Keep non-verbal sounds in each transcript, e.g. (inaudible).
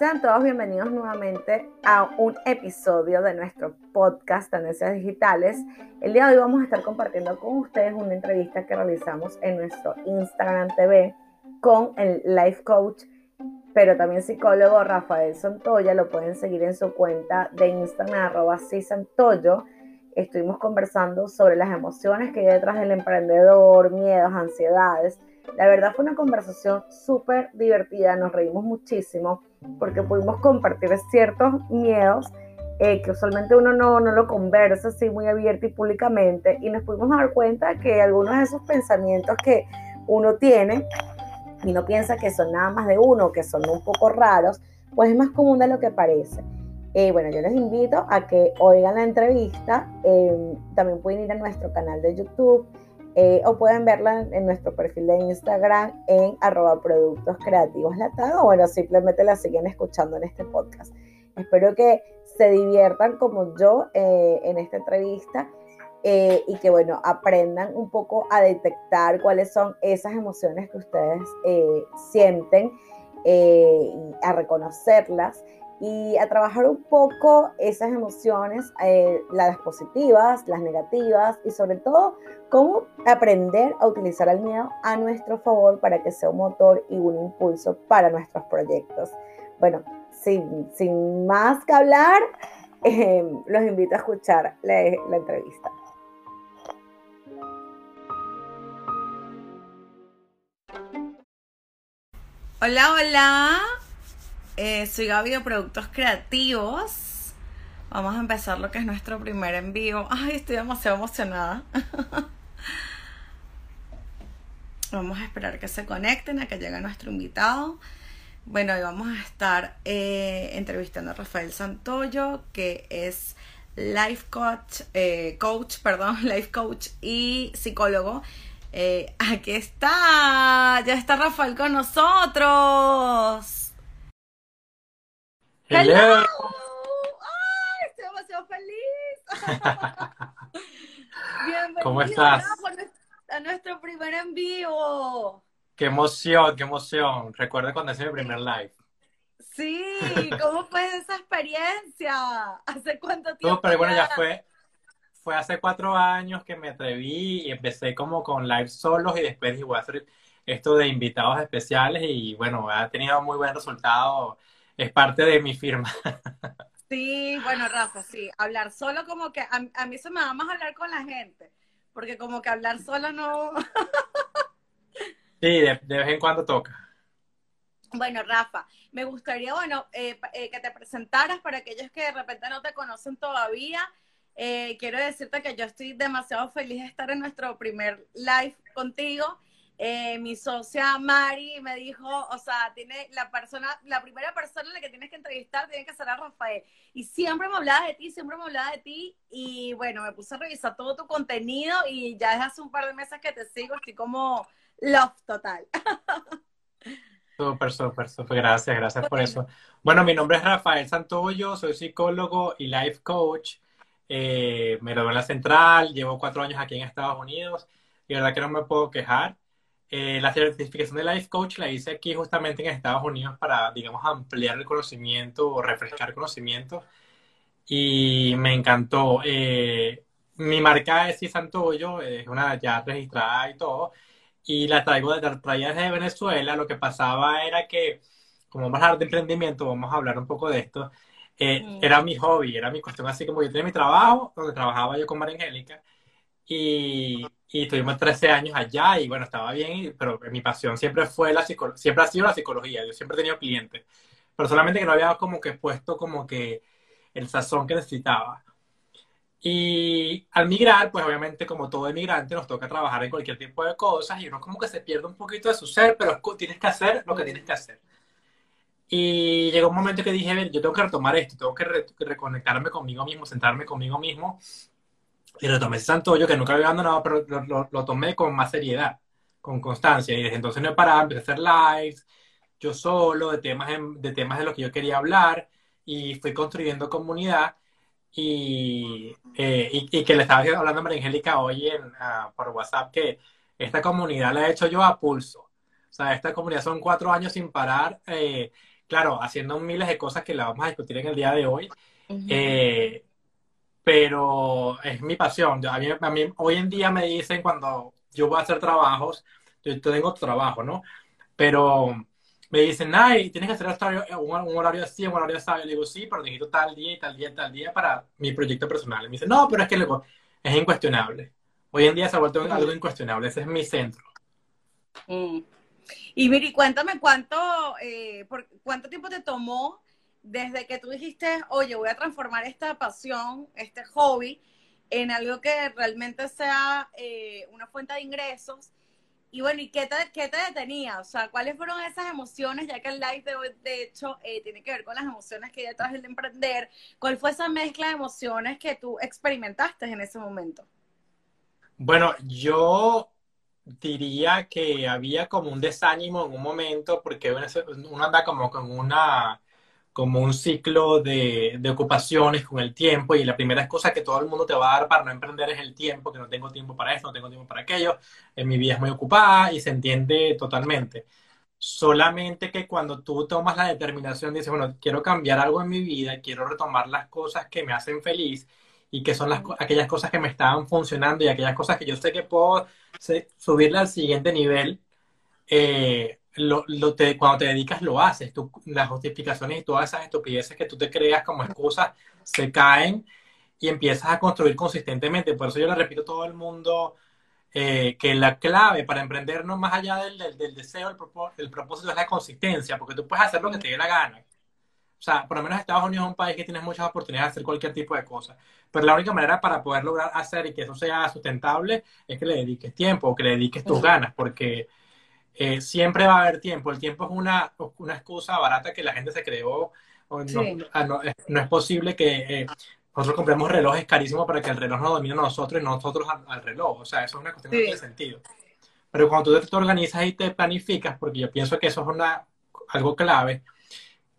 Sean todos bienvenidos nuevamente a un episodio de nuestro podcast Tendencias Digitales. El día de hoy vamos a estar compartiendo con ustedes una entrevista que realizamos en nuestro Instagram TV con el life coach, pero también psicólogo Rafael Santoya. Lo pueden seguir en su cuenta de Instagram, arroba Santoyo. Estuvimos conversando sobre las emociones que hay detrás del emprendedor, miedos, ansiedades. La verdad fue una conversación súper divertida, nos reímos muchísimo porque pudimos compartir ciertos miedos eh, que usualmente uno no, no lo conversa así muy abierto y públicamente y nos pudimos dar cuenta que algunos de esos pensamientos que uno tiene y no piensa que son nada más de uno, que son un poco raros, pues es más común de lo que parece. Eh, bueno, yo les invito a que oigan la entrevista, eh, también pueden ir a nuestro canal de YouTube eh, o pueden verla en, nuestro perfil de Instagram en arroba productos creativos o bueno, simplemente la siguen escuchando en este podcast. Espero que se diviertan como yo eh, en esta entrevista eh, y que bueno, aprendan un poco a detectar cuáles son esas emociones que ustedes sienten, a reconocerlas y a trabajar un poco esas emociones, eh, las positivas, las negativas y sobre todo cómo aprender a utilizar el miedo a nuestro favor para que sea un motor y un impulso para nuestros proyectos. Bueno, sin, sin más que hablar, (laughs) eh, los invito a escuchar la entrevista. Hola, hola. Eh, soy Gaby de Productos Creativos. Vamos a empezar lo que es nuestro primer envío. Ay, estoy demasiado emocionada. (laughs) vamos a esperar que se conecten, a que llegue nuestro invitado. Bueno, hoy vamos a estar eh, entrevistando a Rafael Santoyo, que es life coach, eh, coach, (laughs) perdón, life coach y psicólogo. aquí está, ya está Rafael con nosotros. ¡Hello! ¡Ay, estoy demasiado feliz! (laughs) Bienvenido ¿Cómo estás? A nuestro primer envío. ¡Qué emoción, qué emoción! Recuerda cuando hice mi primer live. Sí, ¿cómo fue esa experiencia? ¿Hace cuánto tiempo? No, pero bueno, ya fue, fue hace cuatro años que me atreví y empecé como con live solos y después dije, voy a hacer esto de invitados especiales y bueno, ha tenido muy buen resultado es parte de mi firma. Sí, bueno, Rafa, sí, hablar solo como que a, mí se me da más hablar con la gente, porque como que hablar solo no... Sí, de, vez en cuando toca. Bueno, Rafa, me gustaría, bueno, eh, eh, que te presentaras para aquellos que de repente no te conocen todavía. Eh, quiero decirte que yo estoy demasiado feliz de estar en nuestro primer live contigo. Eh, mi socia Mari me dijo, o sea, tiene la persona, la primera persona en la que tienes que entrevistar tiene que ser a Rafael. Y siempre me hablaba de ti, siempre me hablaba de ti. Y bueno, me puse a revisar todo tu contenido y ya desde hace un par de meses que te sigo, estoy como love total. (laughs) Súper, súper, súper. Gracias, gracias por eso. Bueno, mi nombre es Rafael Santoyo, soy psicólogo y life coach. Eh, me lo en la central, llevo cuatro años aquí en Estados Unidos y la verdad que no me puedo quejar. Eh, la certificación de Life Coach la hice aquí justamente en Estados Unidos para, digamos, ampliar el conocimiento o refrescar conocimiento. Y me encantó. Eh, mi marca es Santoyo, es una ya registrada y todo. Y la traigo de, traía desde Venezuela. Lo que pasaba era que, como vamos a hablar de emprendimiento, vamos a hablar un poco de esto. Eh, mm. Era mi hobby, era mi cuestión así como yo tenía mi trabajo, donde trabajaba yo con María Angélica. Y y estuvimos 13 años allá y bueno, estaba bien, pero mi pasión siempre fue la siempre ha sido la psicología, yo siempre he tenido clientes, pero solamente que no había como que puesto como que el sazón que necesitaba. Y al migrar, pues obviamente como todo emigrante nos toca trabajar en cualquier tipo de cosas y uno como que se pierde un poquito de su ser, pero tienes que hacer lo que tienes que hacer. Y llegó un momento que dije, ver, yo tengo que retomar esto, tengo que reconectarme conmigo mismo, sentarme conmigo mismo y retomé ese Santoyo que nunca había abandonado, pero lo, lo, tomé con más seriedad, con constancia. Y desde entonces no he parado, empecé a hacer lives, yo solo, de temas, de temas de los que yo quería hablar, y fui construyendo comunidad. Y, eh, y, que le estaba hablando a María Angélica hoy en, ah, por WhatsApp que esta comunidad la he hecho yo a pulso. O sea, esta comunidad son cuatro años sin parar, eh, claro, haciendo miles de cosas que la vamos a discutir en el día de hoy. Eh, pero es mi pasión. A mí, a mí, hoy en día me dicen cuando yo voy a hacer trabajos, yo tengo trabajo, ¿no? Pero me dicen, ay, tienes que hacer un, horario así, un horario así. Yo digo, sí, pero necesito tal día y tal día y tal día para mi proyecto personal. Y me dicen, no, pero es que luego es incuestionable. Hoy en día se ha vuelto algo incuestionable. Ese es mi centro. Mm. Y Miri, cuéntame cuánto, eh, por, cuánto tiempo te tomó desde que tú dijiste, oye, voy a transformar esta pasión, este hobby, en algo que realmente sea eh, una fuente de ingresos y bueno, ¿y qué te, qué te detenía? O sea, ¿cuáles fueron esas emociones? Ya que el live de hoy, de hecho, eh, tiene que ver con las emociones que hay detrás del emprender. ¿Cuál fue esa mezcla de emociones que tú experimentaste en ese momento? Bueno, yo diría que había como un desánimo en un momento porque uno anda como con una como un ciclo de, ocupaciones con el tiempo y la primera cosa que todo el mundo te va a dar para no emprender es el tiempo, que no tengo tiempo para esto, no tengo tiempo para aquello, en mi vida es muy ocupada y se entiende totalmente. Solamente que cuando tú tomas la determinación, dices, bueno, quiero cambiar algo en mi vida, quiero retomar las cosas que me hacen feliz y que son las, aquellas cosas que me estaban funcionando y aquellas cosas que yo sé que puedo subirle al siguiente nivel, eh, lo, te, cuando te dedicas lo haces. Tú, las justificaciones y todas esas estupideces que tú te creas como excusas se caen y empiezas a construir consistentemente. Por eso yo le repito a todo el mundo eh, que la clave para emprender no más allá del, del, deseo, el, el, propósito es la consistencia, porque tú puedes hacer lo que te dé la gana. O sea, por lo menos Estados Unidos es un país que tienes muchas oportunidades de hacer cualquier tipo de cosa. Pero la única manera para poder lograr hacer y que eso sea sustentable es que le dediques tiempo, que le dediques tus ganas, porque eh, siempre va a haber tiempo. El tiempo es una, una excusa barata que la gente se creó. Ah, no, no, es posible que eh, nosotros compremos relojes carísimos para que el reloj nos domine a nosotros y nosotros al, reloj. O sea, eso es una cuestión que no tiene sentido. Pero cuando tú te organizas y te planificas, porque yo pienso que eso es una, algo clave,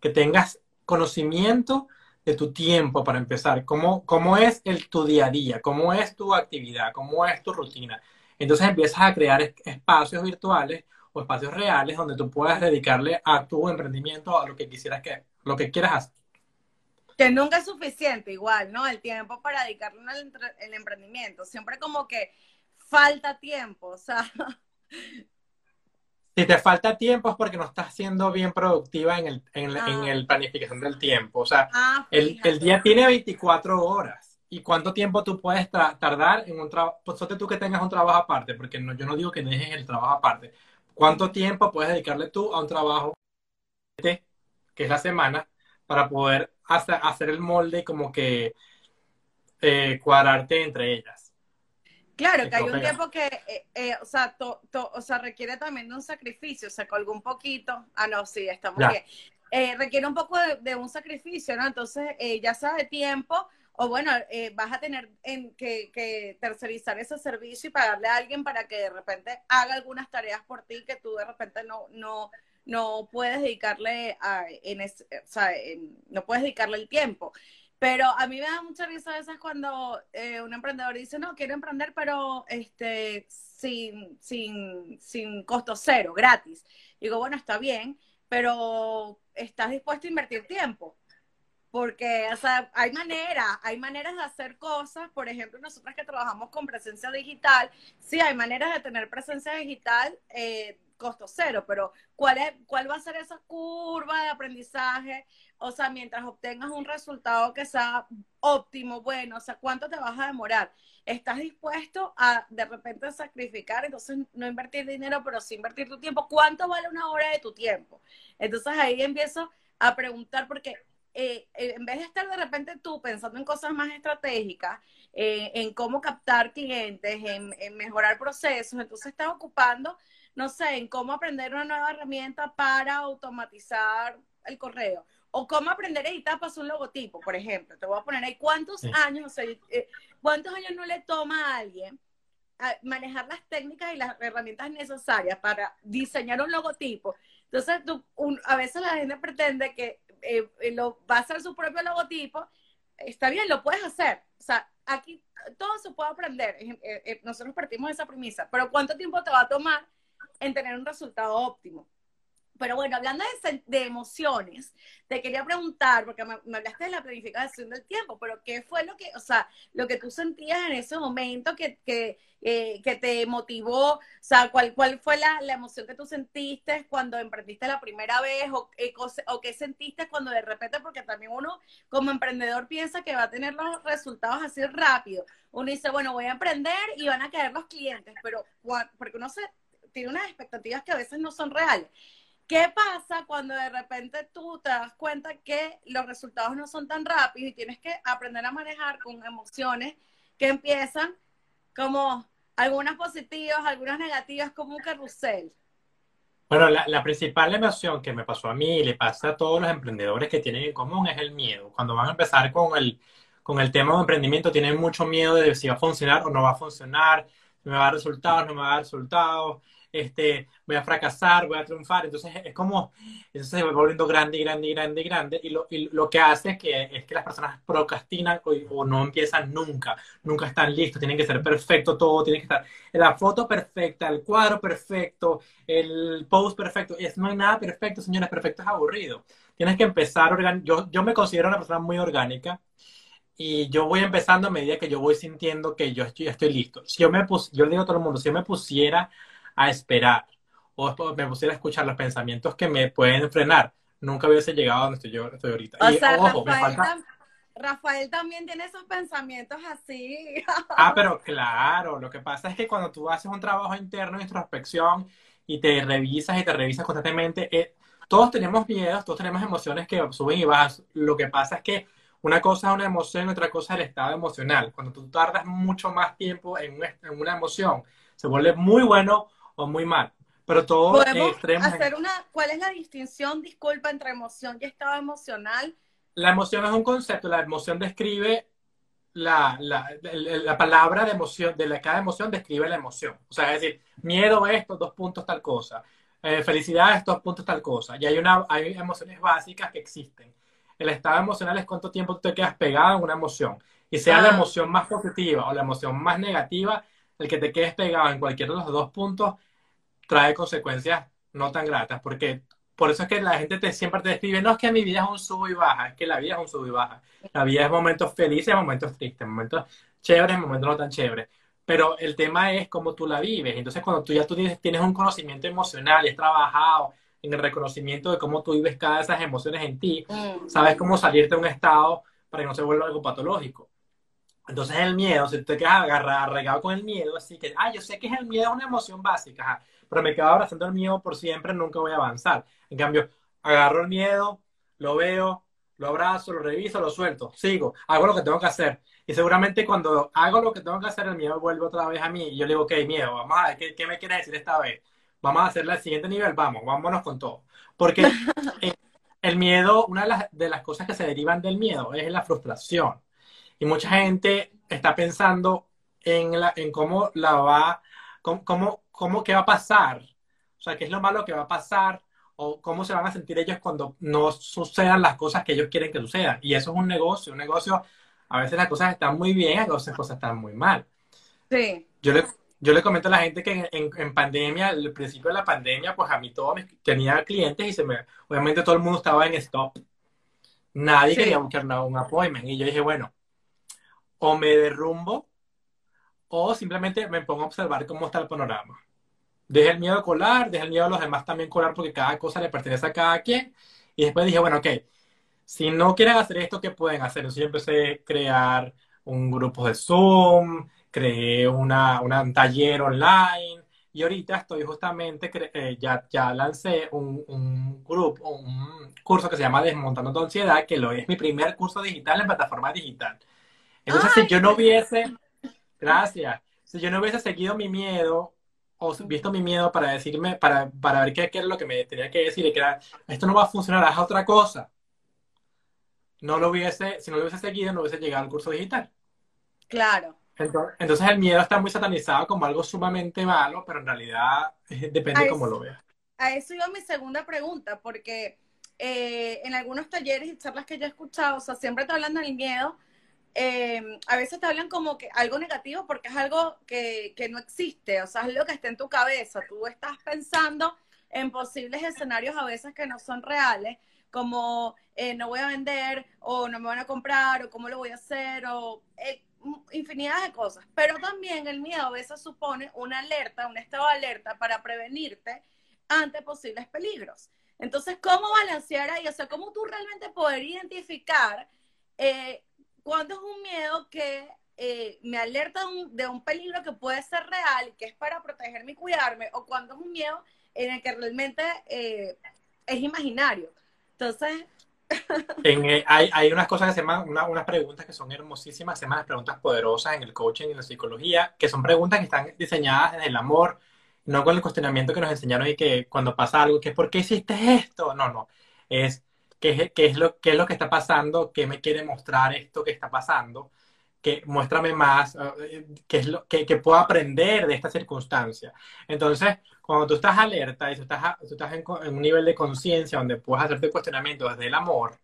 que tengas conocimiento de tu tiempo para empezar, cómo, cómo es el, tu día a día, cómo es tu actividad, cómo es tu rutina. Entonces empiezas a crear espacios virtuales o espacios reales donde tú puedas dedicarle a tu emprendimiento, a lo que quisieras que, lo que quieras hacer. Que nunca es suficiente, igual, ¿no? El tiempo para dedicarle al emprendimiento. Siempre como que falta tiempo, o sea. Si te falta tiempo es porque no estás siendo bien productiva en el, en, en ah. el planificación del tiempo. O sea, ah, el, el, día tiene 24 horas. ¿Y cuánto tiempo tú puedes tardar en un trabajo? Pues tú que tengas un trabajo aparte, porque no, yo no digo que dejes el trabajo aparte, ¿Cuánto tiempo puedes dedicarle tú a un trabajo que es la semana para poder hacer, el molde y como que eh, cuadrarte entre ellas? Claro, que hay un tiempo que, eh, eh, o, sea, o sea, requiere también de un sacrificio, o sea, colgó un poquito. Ah, no, sí, estamos bien. requiere un poco de, de, un sacrificio, ¿no? Entonces, ya sea de tiempo, o bueno, eh, vas a tener en, que, tercerizar ese servicio y pagarle a alguien para que de repente haga algunas tareas por ti que tú de repente no, no, no puedes dedicarle a, en o sea, no puedes dedicarle el tiempo. Pero a mí me da mucha risa a veces cuando eh, un emprendedor dice, no, quiero emprender, pero este, sin, sin, sin costo cero, gratis. Digo, bueno, está bien, pero ¿estás dispuesto a invertir tiempo? Porque, o sea, hay maneras, hay maneras de hacer cosas, por ejemplo, nosotras que trabajamos con presencia digital, sí, hay maneras de tener presencia digital eh, costo cero, pero ¿cuál, es, ¿cuál va a ser esa curva de aprendizaje? O sea, mientras obtengas un resultado que sea óptimo, bueno, o sea, ¿cuánto te vas a demorar? ¿Estás dispuesto a de repente sacrificar, entonces no invertir dinero, pero sí invertir tu tiempo? ¿Cuánto vale una hora de tu tiempo? Entonces ahí empiezo a preguntar, porque eh, eh, en vez de estar de repente tú pensando en cosas más estratégicas, eh, en cómo captar clientes, en, mejorar procesos, entonces estás ocupando, no sé, en cómo aprender una nueva herramienta para automatizar el correo. O cómo aprender a editar para un logotipo, por ejemplo. Te voy a poner ahí cuántos años, cuántos años no le toma a alguien manejar las técnicas y las herramientas necesarias para diseñar un logotipo. Entonces, tú, a veces la gente pretende que eh, eh, lo, va a hacer su propio logotipo, está bien, lo puedes hacer. O sea, aquí todo se puede aprender. Eh, nosotros partimos de esa premisa, pero ¿cuánto tiempo te va a tomar en tener un resultado óptimo? Pero bueno, hablando de, de, emociones, te quería preguntar, porque me, hablaste de la planificación del tiempo, pero ¿qué fue lo que, o sea, lo que tú sentías en ese momento que, que, eh, que te motivó? O sea, ¿cuál, cuál fue la, la, emoción que tú sentiste cuando emprendiste la primera vez? O, eh, o, qué sentiste cuando de repente, porque también uno como emprendedor piensa que va a tener los resultados así rápido. Uno dice, bueno, voy a emprender y van a caer los clientes, pero porque uno se, tiene unas expectativas que a veces no son reales. ¿Qué pasa cuando de repente tú te das cuenta que los resultados no son tan rápidos y tienes que aprender a manejar con emociones que empiezan como algunas positivas, algunas negativas, como un carrusel? Bueno, la, principal emoción que me pasó a mí y le pasa a todos los emprendedores que tienen en común es el miedo. Cuando van a empezar con el, con el tema de emprendimiento, tienen mucho miedo de si va a funcionar o no va a funcionar, me va a dar resultados, no me va a dar resultados, este, voy a fracasar, voy a triunfar. Entonces es como, eso se va volviendo grande y grande y grande y grande. Y lo, y lo que hace es que, es que las personas procrastinan o, no empiezan nunca, nunca están listos, tienen que ser perfecto todo, tiene que estar la foto perfecta, el cuadro perfecto, el post perfecto. Es, no hay nada perfecto, señores, perfecto es aburrido. Tienes que empezar, yo, yo me considero una persona muy orgánica y yo voy empezando a medida que yo voy sintiendo que yo estoy, estoy listo. Si yo me pus, yo le digo a todo el mundo, si yo me pusiera a esperar o me pusiera a escuchar los pensamientos que me pueden frenar, nunca hubiese llegado a donde estoy yo estoy ahorita. O sea, Rafael, Rafael, también tiene esos pensamientos así. (laughs) ah, pero claro, lo que pasa es que cuando tú haces un trabajo interno de introspección y te revisas y te revisas constantemente, eh, todos tenemos miedos, todos tenemos emociones que suben y bajan. Lo que pasa es que una cosa es una emoción, otra cosa es el estado emocional. Cuando tú tardas mucho más tiempo en una emoción, se vuelve muy bueno o muy mal. Pero todo ¿Podemos hacer una, ¿Cuál es la distinción, disculpa, entre emoción y estado emocional? La emoción es un concepto, la emoción describe la, la, la, palabra de emoción, de la, cada emoción describe la emoción. O sea, es decir, miedo esto, dos puntos tal cosa. Eh, felicidad estos puntos tal cosa. Y hay, una, hay emociones básicas que existen. El estado emocional es cuánto tiempo tú te quedas pegado en una emoción. Y sea la ah. emoción más positiva o la emoción más negativa, el que te quedes pegado en cualquiera de los dos puntos trae consecuencias no tan gratas, porque por eso es que la gente te, siempre te describe, no es que mi vida es un sub y baja, es que la vida es un sub y baja. La vida es momentos felices, momentos tristes, momentos chéveres, momentos no tan chéveres. Pero el tema es cómo tú la vives. Entonces, cuando tú ya tú tienes, tienes un conocimiento emocional y has trabajado en el reconocimiento de cómo tú vives cada de esas emociones en ti, mm. sabes cómo salirte de un estado para que no se vuelva algo patológico. Entonces el miedo, si tú te quedas agarrado, con el miedo, así que, ah, yo sé que es el miedo es una emoción básica, pero me quedo abrazando el miedo por siempre, nunca voy a avanzar. En cambio, agarro el miedo, lo veo, lo abrazo, lo reviso, lo suelto, sigo, hago lo que tengo que hacer. Y seguramente cuando hago lo que tengo que hacer, el miedo vuelve otra vez a mí y yo le digo, ok, miedo, vamos a ver, ¿qué, qué me quieres decir esta vez? Vamos a hacerle al siguiente nivel, vamos, vámonos con todo. Porque (laughs) el miedo, una de las, de las cosas que se derivan del miedo es la frustración. Y mucha gente está pensando en, la, en cómo la va, cómo, cómo, qué va a pasar. O sea, qué es lo malo que va a pasar o cómo se van a sentir ellos cuando no sucedan las cosas que ellos quieren que sucedan. Y eso es un negocio. Un negocio, a veces las cosas están muy bien, a veces las cosas están muy mal. Sí. Yo le, yo le comento a la gente que en, en, pandemia, al principio de la pandemia, pues a mí todo tenía clientes y se me, obviamente todo el mundo estaba en stop. Nadie quería buscar nada, un appointment. Y yo dije, bueno, o me derrumbo o simplemente me pongo a observar cómo está el panorama. Deje el miedo a colar, deje el miedo a los demás también colar porque cada cosa le pertenece a cada quien. Y después dije, bueno, ok, si no quieren hacer esto, ¿qué pueden hacer? Entonces yo empecé a crear un grupo de Zoom, creé una, un taller online y ahorita estoy justamente, eh, ya, ya lancé un, un grupo, un curso que se llama Desmontando tu ansiedad, que lo es mi primer curso digital en plataforma digital. Entonces, si yo no hubiese, gracias, si yo no hubiese seguido mi miedo o visto mi miedo para decirme, para, para ver qué, qué, era lo que me tenía que decir, y que era, esto no va a funcionar, haz otra cosa. No lo hubiese, si no lo hubiese seguido, no hubiese llegado al curso digital. Claro. Entonces, el miedo está muy satanizado como algo sumamente malo, pero en realidad eh, depende de cómo lo veas. A eso iba mi segunda pregunta, porque eh, en algunos talleres y charlas que yo he escuchado, o sea, siempre te hablan del miedo, Em, a veces te hablan como que algo negativo porque es algo que, que, no existe, o sea, es lo que está en tu cabeza. Tú estás pensando en posibles escenarios a veces que no son reales, como eh, no voy a vender o no me van a comprar o cómo lo voy a hacer o eh, infinidad de cosas. Pero también el miedo a veces supone una alerta, un estado de alerta para prevenirte ante posibles peligros. Entonces, ¿cómo balancear ahí? O sea, ¿cómo tú realmente poder identificar eh, cuándo es un miedo que eh, me alerta de un, peligro que puede ser real, que es para protegerme y cuidarme, o cuando es un miedo en el que realmente eh, es imaginario. Entonces... (laughs) Eh, hay, hay, unas cosas que se llaman, unas preguntas que son hermosísimas, se llaman las preguntas poderosas en el coaching y en la psicología, que son preguntas que están diseñadas desde el amor, no con el cuestionamiento que nos enseñaron y que cuando pasa algo, que ¿por qué hiciste esto? No, no, es qué, qué es, lo, qué es lo que está pasando, qué me quiere mostrar esto que está pasando que muéstrame más, eh, qué es lo que, que, puedo aprender de esta circunstancia. Entonces, cuando tú estás alerta y tú estás, tú estás en, un nivel de conciencia donde puedes hacerte cuestionamientos desde el amor,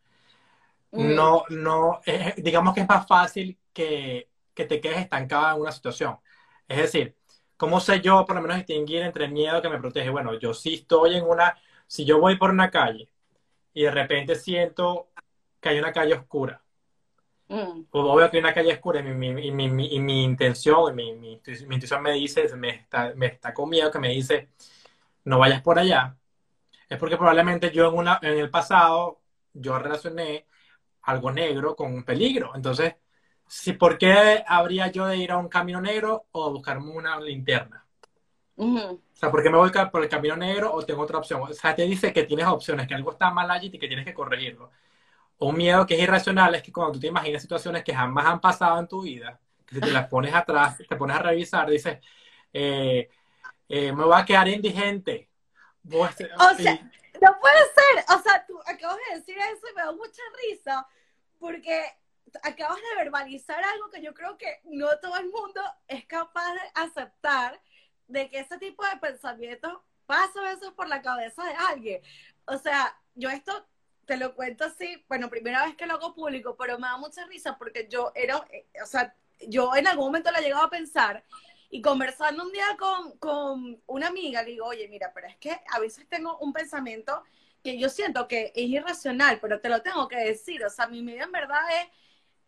mm. no, no, digamos que es más fácil que, que te quedes estancada en una situación. Es decir, ¿cómo sé yo por lo menos distinguir entre el miedo que me protege? Bueno, yo sí estoy en una, si yo voy por una calle y de repente siento que hay una calle oscura, Mm. Pues obvio que hay una calle oscura y mi, mi, mi, y mi intención, mi, mi, intuición me dice, me está, me está con miedo que me dice, no vayas por allá. Es porque probablemente yo en, una, en el pasado, yo relacioné algo negro con un peligro. Entonces, si, ¿por qué habría yo de ir a un camino negro o buscarme una linterna? O sea, ¿por qué me voy por el camino negro o tengo otra opción? O sea, te dice que tienes opciones, que algo está mal allí y que tienes que corregirlo un miedo que es irracional es que cuando tú te imaginas situaciones que jamás han pasado en tu vida, que si te las pones atrás, te pones a revisar, dices, eh, eh, me voy a quedar indigente. o sea, no puede ser. O sea, tú acabas de decir eso y me da mucha risa porque acabas de verbalizar algo que yo creo que no todo el mundo es capaz de aceptar de que ese tipo de pensamientos pasa veces por la cabeza de alguien. O sea, yo esto te lo cuento así, bueno, primera vez que lo hago público, pero me da mucha risa porque yo era, eh, o sea, yo en algún momento lo he llegado a pensar y conversando un día con, con una amiga, le digo, oye, mira, pero es que a veces tengo un pensamiento que yo siento que es irracional, pero te lo tengo que decir, o sea, mi vida en verdad es,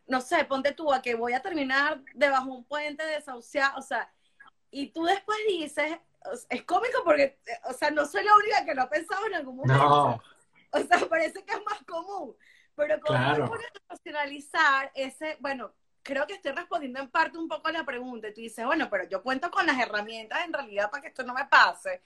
no sé, ponte tú a que voy a terminar debajo de un puente desahuciado, o sea, y tú después dices, es cómico porque, o sea, no soy la única que lo ha pensado en algún momento. No. O sea, parece que es más común. Pero como claro. racionalizar ese, bueno, creo que estoy respondiendo en parte un poco a la pregunta. Y tú dices, bueno, pero yo cuento con las herramientas en realidad para que esto no me pase.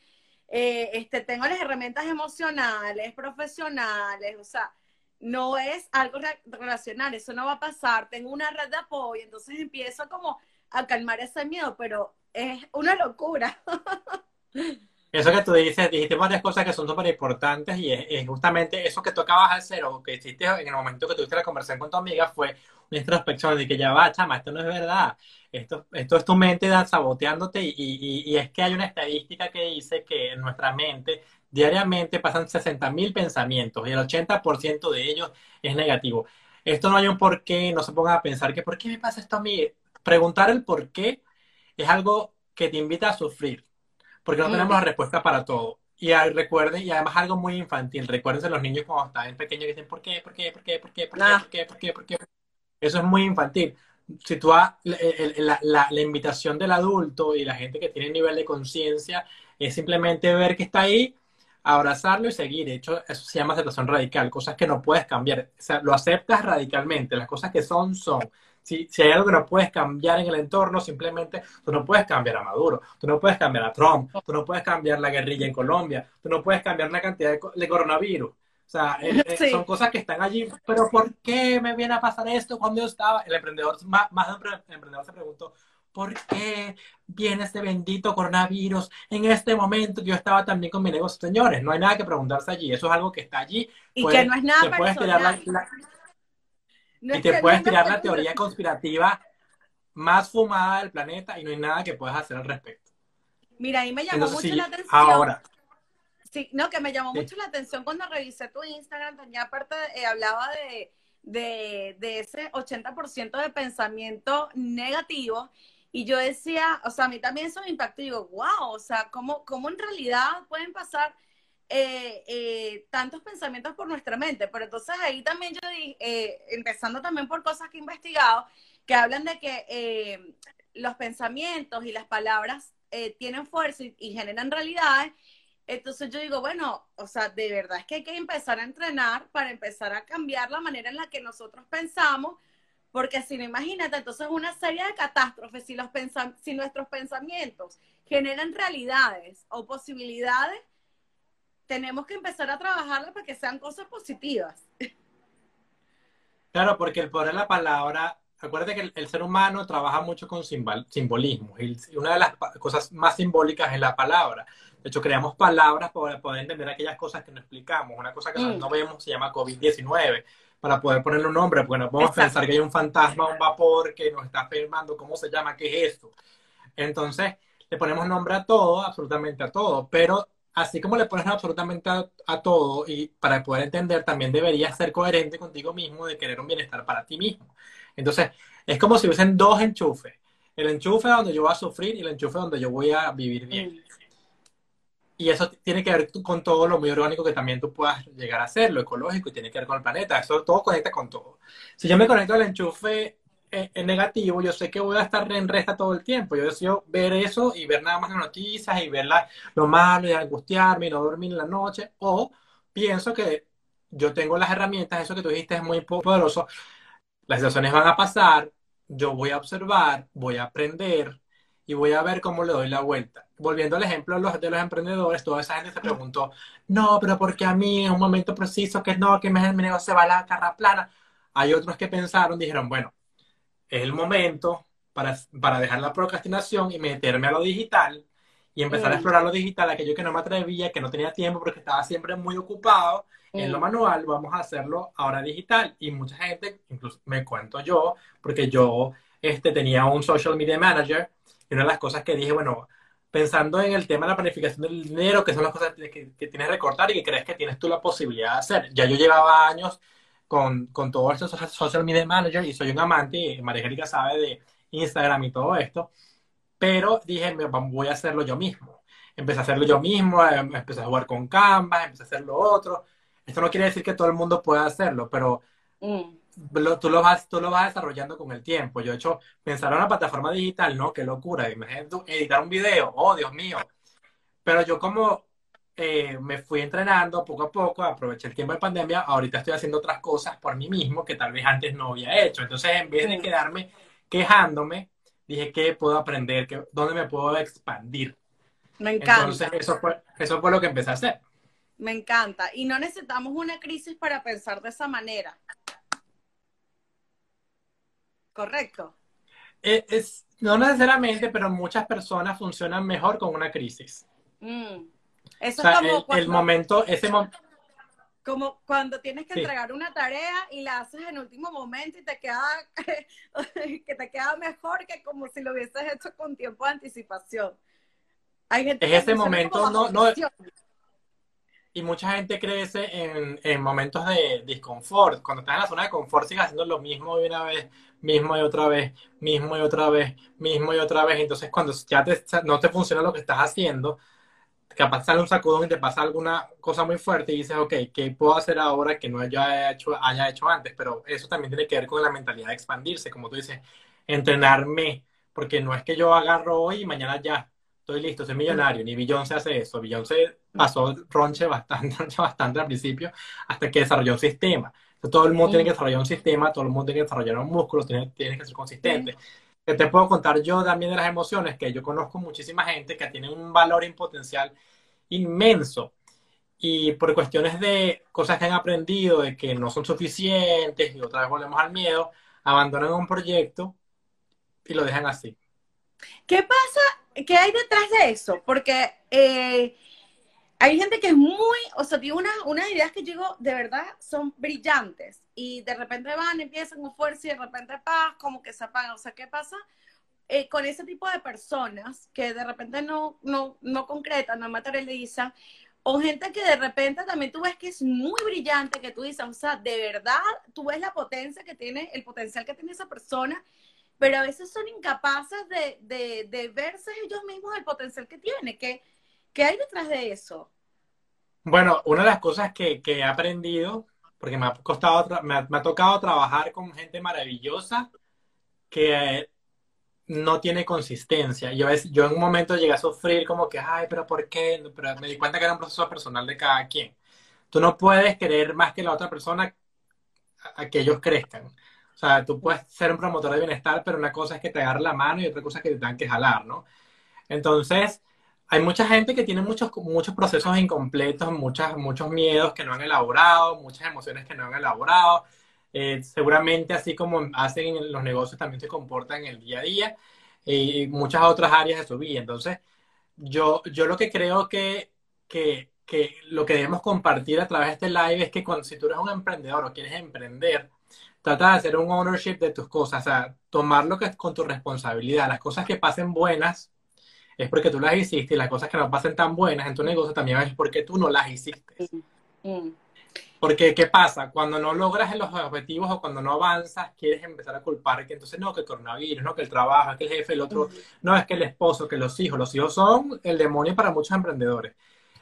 Eh, este, tengo las herramientas emocionales, profesionales, o sea, no es algo relacional, eso no va a pasar. Tengo una red de apoyo, entonces empiezo como a calmar ese miedo, pero es una locura. (laughs) Eso que tú dices, dijiste varias cosas que son súper importantes y es, justamente eso que tú acabas de hacer o que hiciste en el momento que tuviste la conversación con tu amiga fue una introspección de que ya va, chama, esto no es verdad. Esto, esto es tu mente saboteándote y, y, y es que hay una estadística que dice que en nuestra mente diariamente pasan 60.000 pensamientos y el 80% de ellos es negativo. Esto no hay un por qué, no se pongan a pensar que ¿por qué me pasa esto a mí? Preguntar el por qué es algo que te invita a sufrir porque no tenemos la respuesta para todo. Y recuerden, y además algo muy infantil, recuerden los niños cuando están pequeños dicen, ¿por qué? ¿Por qué? ¿Por qué? ¿Por qué? ¿Por qué? ¿Por qué? ¿Por qué? ¿Por qué? Eso es muy infantil. Si tú la, la, la, invitación del adulto y la gente que tiene nivel de conciencia es simplemente ver que está ahí, abrazarlo y seguir. De hecho, eso se llama aceptación radical, cosas que no puedes cambiar. O sea, lo aceptas radicalmente, las cosas que son, son si, si hay algo que no puedes cambiar en el entorno, simplemente tú no puedes cambiar a Maduro, tú no puedes cambiar a Trump, tú no puedes cambiar la guerrilla en Colombia, tú no puedes cambiar la cantidad de, coronavirus. O sea, eh, eh, son cosas que están allí. Pero ¿por qué me viene a pasar esto cuando yo estaba? El emprendedor, más, de emprendedor se preguntó, ¿por qué viene este bendito coronavirus en este momento yo estaba también con mi negocio? Señores, no hay nada que preguntarse allí. Eso es algo que está allí. Y que no es nada personal y te puedes tirar la teoría conspirativa más fumada del planeta y no hay nada que puedas hacer al respecto. Mira, ahí me llamó mucho la atención. Ahora. Sí, no, que me llamó mucho la atención cuando revisé tu Instagram, tenía aparte, eh, hablaba de, de, de ese 80% de pensamiento negativo y yo decía, o sea, a mí también eso me impactó y digo, wow, o sea, ¿cómo, cómo en realidad pueden pasar eh, eh, tantos pensamientos por nuestra mente, pero entonces ahí también yo dije, eh, empezando también por cosas que he investigado, que hablan de que los pensamientos y las palabras tienen fuerza y, generan realidades, entonces yo digo, bueno, o sea, de verdad es que hay que empezar a entrenar para empezar a cambiar la manera en la que nosotros pensamos, porque si no, imagínate, entonces una serie de catástrofes, si, los si nuestros pensamientos generan realidades o posibilidades, tenemos que empezar a trabajarlas para que sean cosas positivas. Claro, porque el poder de la palabra, acuérdate que el, ser humano trabaja mucho con simbolismo y una de las cosas más simbólicas es la palabra. De hecho, creamos palabras para poder entender aquellas cosas que no explicamos. Una cosa que no mm. vemos se llama COVID-19, para poder ponerle un nombre, porque no podemos pensar que hay un fantasma, un vapor que nos está afirmando cómo se llama, qué es eso. Entonces, le ponemos nombre a todo, absolutamente a todo, pero así como le pones absolutamente a, todo y para poder entender también deberías ser coherente contigo mismo de querer un bienestar para ti mismo. Entonces, es como si hubiesen dos enchufes. El enchufe donde yo voy a sufrir y el enchufe donde yo voy a vivir bien. Y eso tiene que ver con todo lo muy orgánico que también tú puedas llegar a ser, lo ecológico, y tiene que ver con el planeta. Eso todo conecta con todo. Si yo me conecto al enchufe en negativo, yo sé que voy a estar en resta todo el tiempo. Yo deseo ver eso y ver nada más las noticias y ver lo malo y angustiarme y no dormir en la noche. O pienso que yo tengo las herramientas, eso que tú dijiste es muy poderoso. Las situaciones van a pasar, yo voy a observar, voy a aprender y voy a ver cómo le doy la vuelta. Volviendo al ejemplo de los, de los emprendedores, toda esa gente se preguntó, no, pero porque a mí en un momento preciso que no, que mi, mi negocio se va a la carra plana? Hay otros que pensaron, dijeron, bueno, es el momento para, para dejar la procrastinación y meterme a lo digital y empezar a explorar lo digital, aquello que no me atrevía, que no tenía tiempo porque estaba siempre muy ocupado en lo manual, vamos a hacerlo ahora digital. Y mucha gente, incluso me cuento yo, porque yo este, tenía un social media manager y una de las cosas que dije, bueno, pensando en el tema de la planificación del dinero, que son las cosas que, que tienes que recortar y que crees que tienes tú la posibilidad de hacer. Ya yo llevaba años con, con todo esto social media manager y soy un amante, María sabe de Instagram y todo esto, pero dije, voy a hacerlo yo mismo. Empecé a hacerlo yo mismo, eh, empecé a jugar con Canva, empecé a hacer lo otro. Esto no quiere decir que todo el mundo pueda hacerlo, pero mm. tú, lo vas, tú lo vas desarrollando con el tiempo. Yo he hecho, pensar en una plataforma digital, ¿no? Qué locura. Imagínate editar un video, oh, Dios mío. Pero yo como eh, me fui entrenando poco a poco, aproveché el tiempo de pandemia, ahorita estoy haciendo otras cosas por mí mismo que tal vez antes no había hecho. Entonces, en vez de quedarme quejándome, dije, ¿qué puedo aprender? ¿Qué, ¿Dónde me puedo expandir? Me encanta. Entonces, eso fue, eso fue lo que empecé a hacer. Me encanta. Y no necesitamos una crisis para pensar de esa manera. ¿Correcto? Eh, es, no necesariamente, pero muchas personas funcionan mejor con una crisis. Mm. Eso es como el, momento, ese como cuando tienes que entregar una tarea y la haces en último momento y te queda (laughs) que te queda mejor que como si lo hubieses hecho con tiempo de anticipación. Hay gente es ese momento, no, no, y mucha gente crece en, en, momentos de disconfort. Cuando estás en la zona de confort, sigues haciendo lo mismo y una vez, mismo y otra vez, mismo y otra vez, mismo y otra vez. Entonces, cuando ya no te funciona lo que estás haciendo, capaz sale un sacudón y te pasa alguna cosa muy fuerte y dices, ok, ¿qué puedo hacer ahora que no haya hecho, haya hecho antes? Pero eso también tiene que ver con la mentalidad de expandirse, como tú dices, entrenarme, porque no es que yo agarro hoy y mañana ya estoy listo, soy millonario, ni se hace eso, se pasó ronche bastante, (laughs) bastante al principio hasta que desarrolló un sistema. todo el mundo tiene que desarrollar un sistema, todo el mundo tiene que desarrollar un músculo, tiene, tiene que ser consistente que te puedo contar yo también de las emociones, que yo conozco muchísima gente que tiene un valor y potencial inmenso. Y por cuestiones de cosas que han aprendido, de que no son suficientes, y otra vez volvemos al miedo, abandonan un proyecto y lo dejan así. ¿Qué pasa? ¿Qué hay detrás de eso? Porque eh, hay gente que es muy, o sea, tiene unas ideas que digo, de verdad, son brillantes. Y de repente van, empiezan con fuerza y de repente paz, como que se apagan. O sea, ¿qué pasa? Eh, con ese tipo de personas que de repente no, no, no concretan, no materializan, o gente que de repente también tú ves que es muy brillante, que tú dices, o sea, de verdad, tú ves la potencia que tiene, el potencial que tiene esa persona, pero a veces son incapaces de, de, verse ellos mismos el potencial que tiene. ¿Qué, ¿Qué hay detrás de eso? Bueno, una de las cosas que, que he aprendido, porque me ha costado, me ha, me ha tocado trabajar con gente maravillosa que no tiene consistencia. Yo, es, yo en un momento llegué a sufrir como que, ay, pero ¿por qué? Pero me di cuenta que era un proceso personal de cada quien. Tú no puedes querer más que la otra persona a, que ellos crezcan. O sea, tú puedes ser un promotor de bienestar, pero una cosa es que te agarre la mano y otra cosa es que te tengan que jalar, ¿no? Entonces, hay mucha gente que tiene muchos, muchos procesos incompletos, muchas, muchos miedos que no han elaborado, muchas emociones que no han elaborado. Eh, seguramente, así como hacen en los negocios, también se comportan en el día a día y muchas otras áreas de su vida. Entonces, yo, yo lo que creo que, que, que lo que debemos compartir a través de este live es que cuando, si tú eres un emprendedor o quieres emprender, trata de hacer un ownership de tus cosas, o sea, tomarlo que, con tu responsabilidad. Las cosas que pasen buenas es porque tú las hiciste y las cosas que no pasen tan buenas en tu negocio también es porque tú no las hiciste. Mm. Porque, ¿qué pasa? Cuando no logras los objetivos o cuando no avanzas, quieres empezar a culpar que entonces no, que el coronavirus, no, que el trabajo, que el jefe, el otro, no, es que el esposo, que los hijos. Los hijos son el demonio para muchos emprendedores.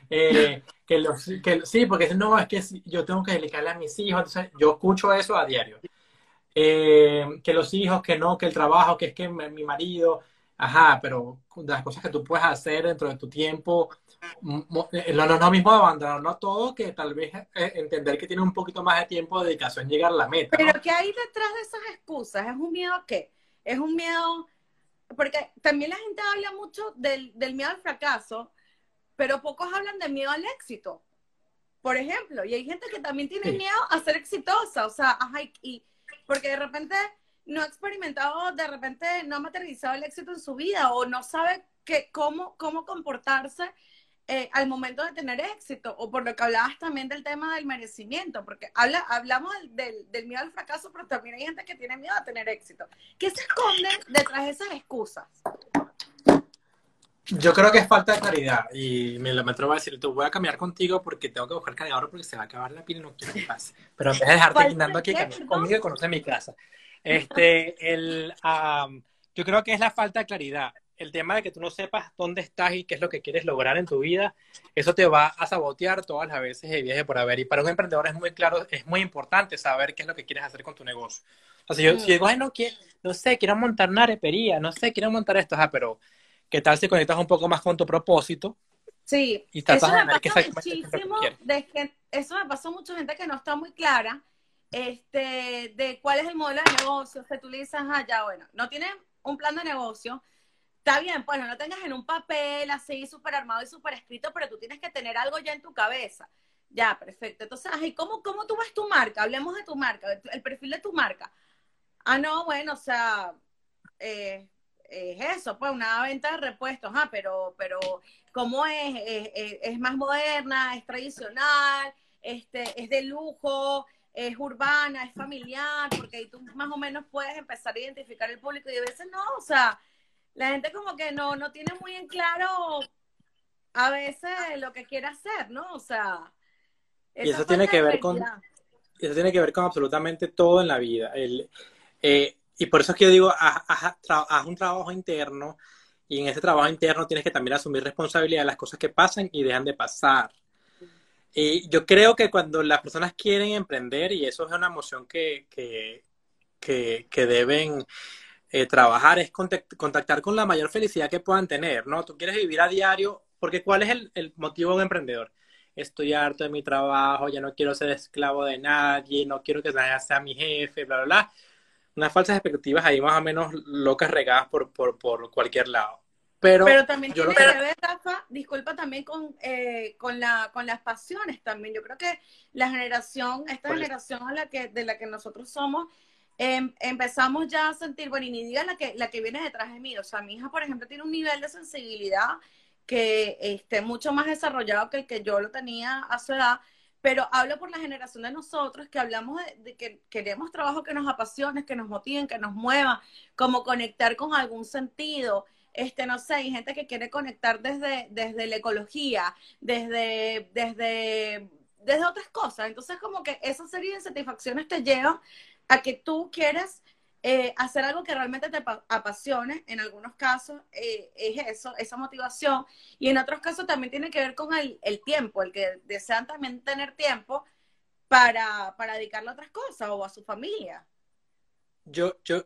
Eh, (laughs) que los, que, sí, porque no, es que yo tengo que dedicarle a mis hijos, entonces yo escucho eso a diario. Eh, que los hijos, que no, que el trabajo, que es que mi marido, ajá, pero las cosas que tú puedes hacer dentro de tu tiempo, eh, no, no, no mismo abandonar no todo, que tal vez entender que tiene un poquito más de tiempo de dedicación llegar a la meta. Pero que hay detrás de esas excusas, ¿es un miedo a qué? Es un miedo, porque también la gente habla mucho del, del miedo al fracaso, pero pocos hablan de miedo al éxito, por ejemplo, y hay gente que también tiene miedo a ser exitosa, o sea, ajá, y, porque de repente no ha experimentado, de repente no ha materializado el éxito en su vida o no sabe que, cómo, cómo comportarse eh, al momento de tener éxito, o por lo que hablabas también del tema del merecimiento, porque habla, hablamos del, del, miedo al fracaso, pero también hay gente que tiene miedo a tener éxito. ¿Qué se esconde detrás de esas excusas? Yo creo que es falta de claridad y me lo me atrevo a decir, te voy a cambiar contigo porque tengo que buscar cargador porque se va a acabar la pila y no quiero que pase. Pero vez de dejarte guindando aquí, conmigo y conoce mi casa. Este, el, yo creo que es la falta de claridad. El tema de que tú no sepas dónde estás y qué es lo que quieres lograr en tu vida, eso te va a sabotear todas las veces de viaje por haber. Y para un emprendedor es muy claro, es muy importante saber qué es lo que quieres hacer con tu negocio. O sea, yo, si digo, no, quiero, no sé, quiero montar una arepería, no sé, quiero montar esto, ah, pero ¿Qué tal si conectas un poco más con tu propósito? Sí, y eso me pasó muchísimo, de que, eso me pasó mucha gente que no está muy clara este, de cuál es el modelo de negocio, que tú le dices, ah, ya, bueno, no tienes un plan de negocio, está bien, pues no tengas en un papel así súper armado y súper escrito, pero tú tienes que tener algo ya en tu cabeza. Ya, perfecto. Entonces, ay, ¿cómo, ¿cómo tú ves tu marca? Hablemos de tu marca, el perfil de tu marca. Ah, no, bueno, o sea, eh, es eso, pues una venta de repuestos, ah, pero, pero ¿cómo es? Es, más moderna, es tradicional, este, es de lujo, es urbana, es familiar, porque ahí tú más o menos puedes empezar a identificar el público y a veces no, o sea, la gente como que no, no tiene muy en claro a veces lo que quiere hacer, ¿no? O sea... Y eso tiene que ver con... Eso tiene que ver con absolutamente todo en la vida. El, eh, y por eso es que yo digo, haz, un trabajo interno y en ese trabajo interno tienes que también asumir responsabilidad de las cosas que pasan y dejan de pasar. Y yo creo que cuando las personas quieren emprender, y eso es una emoción que, que, que, deben eh, trabajar, es contactar con la mayor felicidad que puedan tener, ¿no? Tú quieres vivir a diario, porque ¿cuál es el, el motivo de un emprendedor? Estoy harto de mi trabajo, ya no quiero ser esclavo de nadie, no quiero que nadie sea mi jefe, bla, bla, bla unas falsas expectativas ahí más o menos locas regadas por, por, por cualquier lado. Pero, Pero también tiene que ver, Rafa, disculpa también con, eh, con, la, con las pasiones también. Yo creo que la generación, esta generación a la que, de la que nosotros somos, em, empezamos ya a sentir, bueno, y ni diga la que, la que viene detrás de mí. O sea, mi hija, por ejemplo, tiene un nivel de sensibilidad que esté mucho más desarrollado que el que yo lo tenía a su edad pero hablo por la generación de nosotros que hablamos de, que queremos trabajo que nos apasione, que nos motiven, que nos mueva, como conectar con algún sentido. Este, no sé, hay gente que quiere conectar desde, desde la ecología, desde, desde, desde otras cosas. Entonces, como que esa serie de satisfacciones te lleva a que tú quieres eh, hacer algo que realmente te apasione, en algunos casos eh, es eso, esa motivación, y en otros casos también tiene que ver con el, tiempo, el que desean también tener tiempo para, para dedicarle a otras cosas o a su familia. Yo, yo,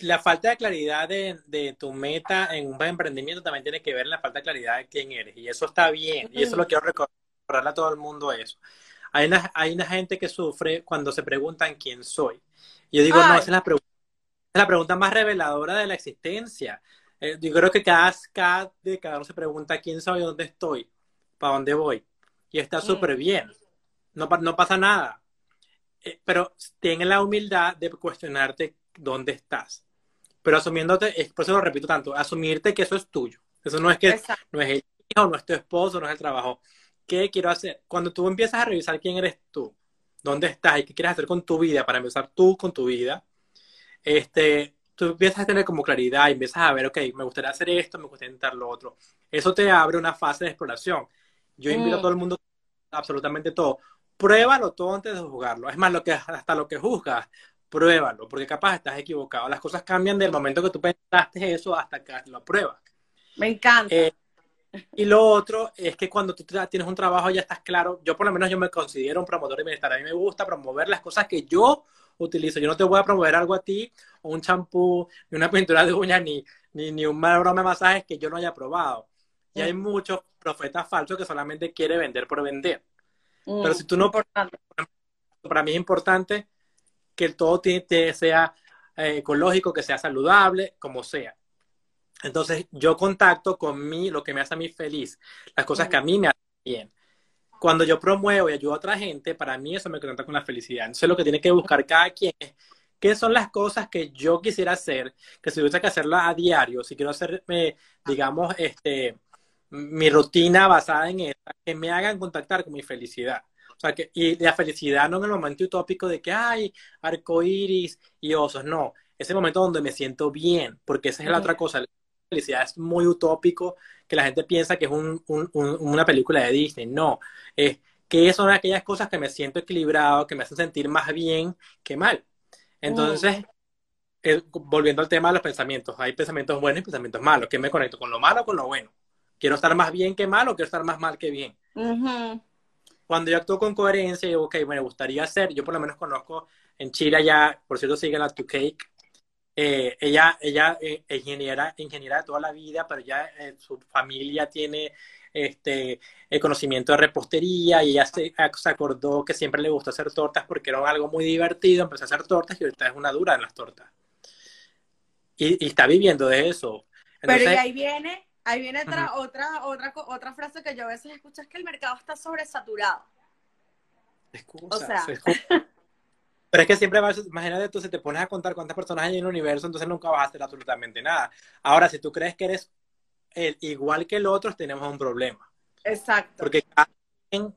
la falta de claridad de, tu meta en un emprendimiento también tiene que ver en la falta de claridad de quién eres, y eso está bien, y eso lo quiero recordarle a todo el mundo eso. Hay una, hay una gente que sufre cuando se preguntan quién soy. Yo digo, no, esa es la pregunta la pregunta más reveladora de la existencia. Eh, yo creo que cada, cada, cada uno se pregunta quién soy, dónde estoy, para dónde voy. Y está mm. súper bien. No, no pasa nada. Eh, pero ten la humildad de cuestionarte dónde estás. Pero asumiéndote, por eso lo repito tanto, asumirte que eso es tuyo. Eso no es que no es el hijo, no es tu esposo, no es el trabajo. ¿Qué quiero hacer? Cuando tú empiezas a revisar quién eres tú, dónde estás y qué quieres hacer con tu vida, para empezar tú con tu vida, este, tú empiezas a tener como claridad y empiezas a ver, ok, me gustaría hacer esto, me gustaría intentar lo otro. Eso te abre una fase de exploración. Yo invito a mm. todo el mundo, absolutamente todo. Pruébalo todo antes de juzgarlo. Es más, lo que, hasta lo que juzgas, pruébalo, porque capaz estás equivocado. Las cosas cambian del momento que tú pensaste eso hasta que lo pruebas. Me encanta. Eh, y lo otro es que cuando tú tienes un trabajo ya estás claro, yo por lo menos yo me considero un promotor de bienestar. A mí me gusta promover las cosas que yo utilizo. Yo no te voy a promover algo a ti, o un champú, ni una pintura de uñas, ni, ni, ni un broma de masajes que yo no haya probado. Y hay mm. muchos profetas falsos que solamente quieren vender por vender. Mm, Pero si tú no... Para mí es importante que todo sea eh, ecológico, que sea saludable, como sea. Entonces, yo contacto con mí, lo que me hace a mí feliz, las cosas que a mí me hacen bien cuando yo promuevo y ayudo a otra gente, para mí eso me conecta con la felicidad. Entonces lo que tiene que buscar cada quien es qué son las cosas que yo quisiera hacer, que si tuviese que hacerlo a diario, si quiero hacerme, digamos, este, mi rutina basada en esa, que me hagan contactar con mi felicidad. O sea, que, y la felicidad no en el momento utópico de que hay arcoíris y osos, no. Es el momento donde me siento bien, porque esa es la otra cosa felicidad es muy utópico, que la gente piensa que es una película de Disney. No, es que son aquellas cosas que me siento equilibrado, que me hacen sentir más bien que mal. Entonces, eh, volviendo al tema de los pensamientos, hay pensamientos buenos y pensamientos malos. ¿Qué me conecto? ¿Con lo malo o con lo bueno? ¿Quiero estar más bien que mal o quiero estar más mal que bien? Cuando yo actúo con coherencia, digo, ok, me gustaría hacer, yo por lo menos conozco en Chile ya, por cierto, sigue la To Cake, eh, ella ella eh, ingeniera, ingeniera de toda la vida, pero ya eh, su familia tiene este el conocimiento de repostería y ella se, acordó que siempre le gustó hacer tortas porque era algo muy divertido, empezó a hacer tortas y ahorita es una dura en las tortas. Y, está viviendo de eso. pero y ahí viene, ahí viene otra, otra, otra, otra frase que yo a veces escucho, es que el mercado está sobresaturado. o sea, Pero es que siempre vas, imagínate tú, si te pones a contar cuántas personas hay en el universo, entonces nunca vas a hacer absolutamente nada. Ahora, si tú crees que eres el, igual que el otro, tenemos un problema. Exacto. Porque cada quien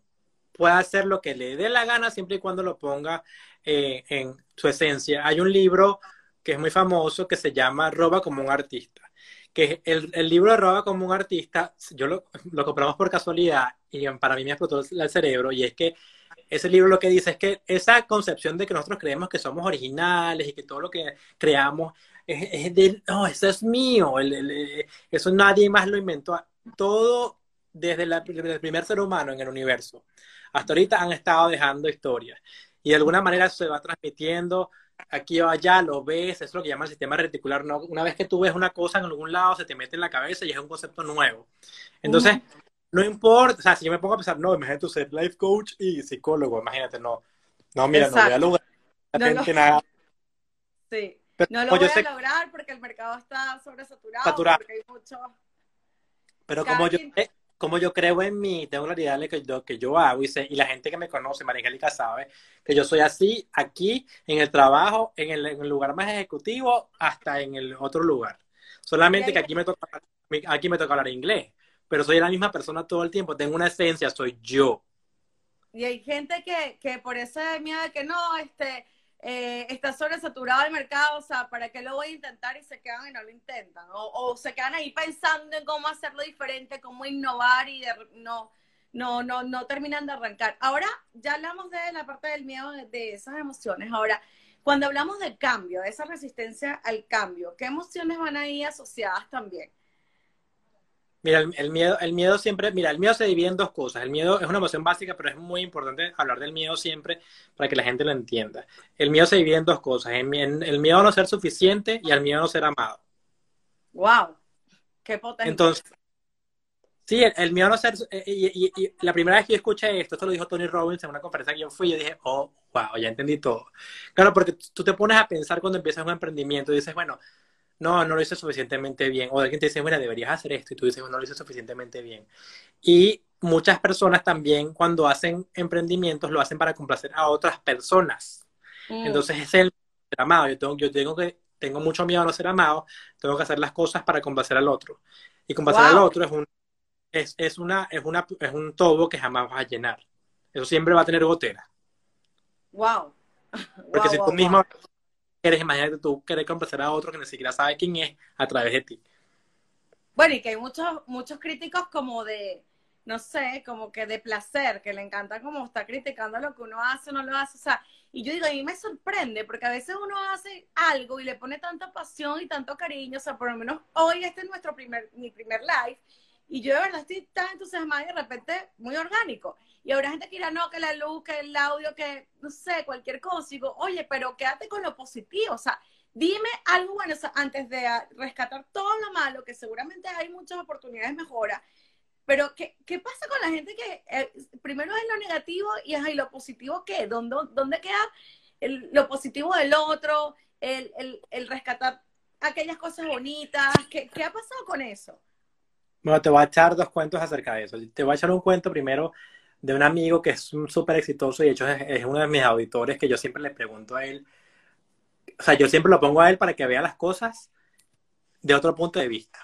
puede hacer lo que le dé la gana siempre y cuando lo ponga eh, en su esencia. Hay un libro que es muy famoso que se llama Roba como un artista. Que el, el libro de Roba como un artista, yo lo, lo compramos por casualidad y para mí me explotó el cerebro y es que ese libro lo que dice es que esa concepción de que nosotros creemos que somos originales y que todo lo que creamos es, de, no, eso es mío, eso nadie más lo inventó. Todo desde, el primer ser humano en el universo. Hasta ahorita han estado dejando historias. Y de alguna manera se va transmitiendo aquí o allá, lo ves, es lo que llama el sistema reticular. ¿no? Una vez que tú ves una cosa en algún lado, se te mete en la cabeza y es un concepto nuevo. Entonces, no importa, o sea, si yo me pongo a pensar, no, imagínate ser life coach y psicólogo, imagínate, no. No, mira, no voy a lograr no nada. Sí. no lo voy a lograr porque el mercado está sobresaturado, saturado. porque hay mucho... Pero como yo, como yo creo en mí, tengo claridad de que yo, que yo hago y, sé, y la gente que me conoce, María Angélica sabe, que yo soy así aquí, en el trabajo, en el, en el lugar más ejecutivo, hasta en el otro lugar. Solamente que aquí me toca, aquí me toca hablar inglés pero soy la misma persona todo el tiempo, tengo una esencia, soy yo. Y hay gente que, que por ese miedo de que no, este, eh, está sobresaturado el mercado, o sea, ¿para qué lo voy a intentar? Y se quedan y no lo intentan. O, o se quedan ahí pensando en cómo hacerlo diferente, cómo innovar y no, no, no, no terminan de arrancar. Ahora ya hablamos de la parte del miedo, de, de esas emociones. Ahora, Cuando hablamos de cambio, esa resistencia al cambio, ¿qué emociones van ahí asociadas también? Mira, el, miedo, el miedo siempre, mira, el miedo se divide en dos cosas. El miedo es una emoción básica, pero es muy importante hablar del miedo siempre para que la gente lo entienda. El miedo se divide en dos cosas, el, el miedo a no ser suficiente y el miedo a no ser amado. Wow, qué potente. Entonces, sí, el, miedo a no ser, y, y, la primera vez que yo escuché esto, esto lo dijo Tony Robbins en una conferencia que yo fui, yo dije, oh, wow, ya entendí todo. Claro, porque tú te pones a pensar cuando empiezas un emprendimiento y dices, bueno, no, no lo hice suficientemente bien. O alguien te dice, bueno, deberías hacer esto y tú dices, bueno, no lo hice suficientemente bien. Y muchas personas también cuando hacen emprendimientos lo hacen para complacer a otras personas. Mm. Entonces es el ser amado. Yo tengo, yo tengo que, tengo mucho miedo a no ser amado, tengo que hacer las cosas para complacer al otro. Y complacer al otro es un, es, es, una, es, una, es un tobo que jamás vas a llenar. Eso siempre va a tener gotera. Wow. Porque si tú mismo eres, imagínate tú querer complacer a otro que ni siquiera sabe quién es a través de ti. Bueno, y que hay muchos, muchos críticos como de, no sé, como que de placer, que le encanta como estar criticando lo que uno hace o no lo hace. O sea, y yo digo, a mí me sorprende, porque a veces uno hace algo y le pone tanta pasión y tanto cariño. O sea, por lo menos hoy este es nuestro primer, mi primer live. Y yo de verdad estoy tan entusiasmada y de repente muy orgánico. Y habrá gente que dirá, no, que la luz, que el audio, que no sé, cualquier cosa. Y digo, oye, pero quédate con lo positivo. O sea, dime algo bueno, antes de rescatar todo lo malo, que seguramente hay muchas oportunidades de mejora. Pero, ¿qué, qué pasa con la gente que eh, primero es lo negativo y, es lo positivo qué? ¿Dónde, dónde queda el, lo positivo del otro? El, el, el, rescatar aquellas cosas bonitas. ¿Qué, ¿Qué ha pasado con eso? Bueno, te voy a echar dos cuentos acerca de eso. Te voy a echar un cuento primero de un amigo que es súper exitoso y de hecho es, uno de mis auditores que yo siempre le pregunto a él, o sea, yo siempre lo pongo a él para que vea las cosas de otro punto de vista.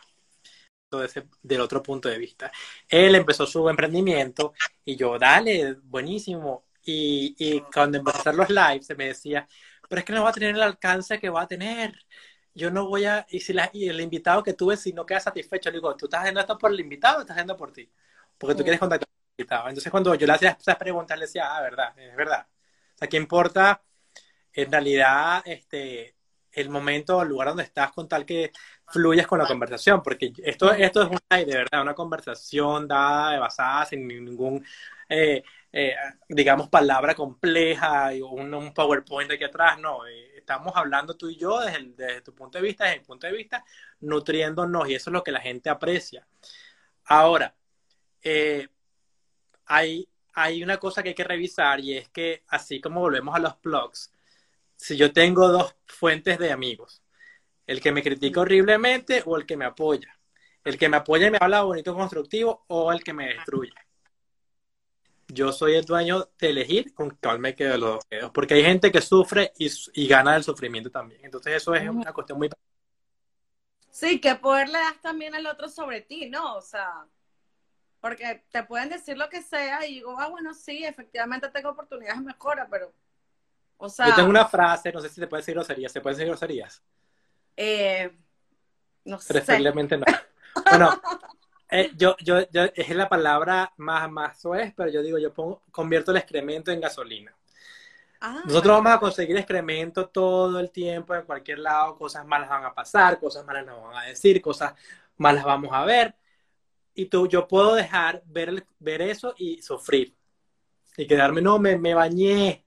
Ese, del otro punto de vista. Él empezó su emprendimiento y yo, dale, buenísimo. Y, y cuando empecé a hacer los lives, se me decía, pero es que no va a tener el alcance que va a tener. Yo no voy a, y si la, y el invitado que tuve, si no queda satisfecho, le digo, ¿tú estás haciendo esto por el invitado o estás haciendo por ti? Porque tú quieres contactar entonces cuando yo le hacía esas preguntas, le decía, ah, verdad, es verdad. O sea, ¿qué importa en realidad este, el momento o el lugar donde estás con tal que fluyas con la conversación? Porque esto, esto es una, de verdad, una conversación dada, basada sin ningún, eh, eh, digamos, palabra compleja y un, un, PowerPoint aquí atrás, no. Eh, estamos hablando tú y yo desde, tu punto de vista, desde mi punto de vista, nutriéndonos y eso es lo que la gente aprecia. Ahora, eh, hay, hay una cosa que hay que revisar y es que así como volvemos a los blogs, si yo tengo dos fuentes de amigos, el que me critica horriblemente o el que me apoya, el que me apoya y me habla bonito constructivo o el que me destruye. Yo soy el dueño de elegir con cuál me quedo los dos dedos, porque hay gente que sufre y, y gana del sufrimiento también. Entonces eso es una cuestión muy... Sí, que poder le das también al otro sobre ti, ¿no? O sea, porque te pueden decir lo que sea y digo, ah, bueno, sí, efectivamente tengo oportunidades de mejora, pero, o sea... Yo tengo una frase, no sé si te puede decir groserías, ¿se pueden decir groserías? Eh, no sé. Preferiblemente no. Bueno, (laughs) eh, yo, yo, yo, es la palabra más, más suave, pero yo digo, yo pongo, convierto el excremento en gasolina. Ah, Nosotros vamos a conseguir excremento todo el tiempo, en cualquier lado, cosas malas van a pasar, cosas malas nos van a decir, cosas malas vamos a ver y tú, yo puedo dejar ver, ver eso y sufrir. Y quedarme, no, me, me bañé.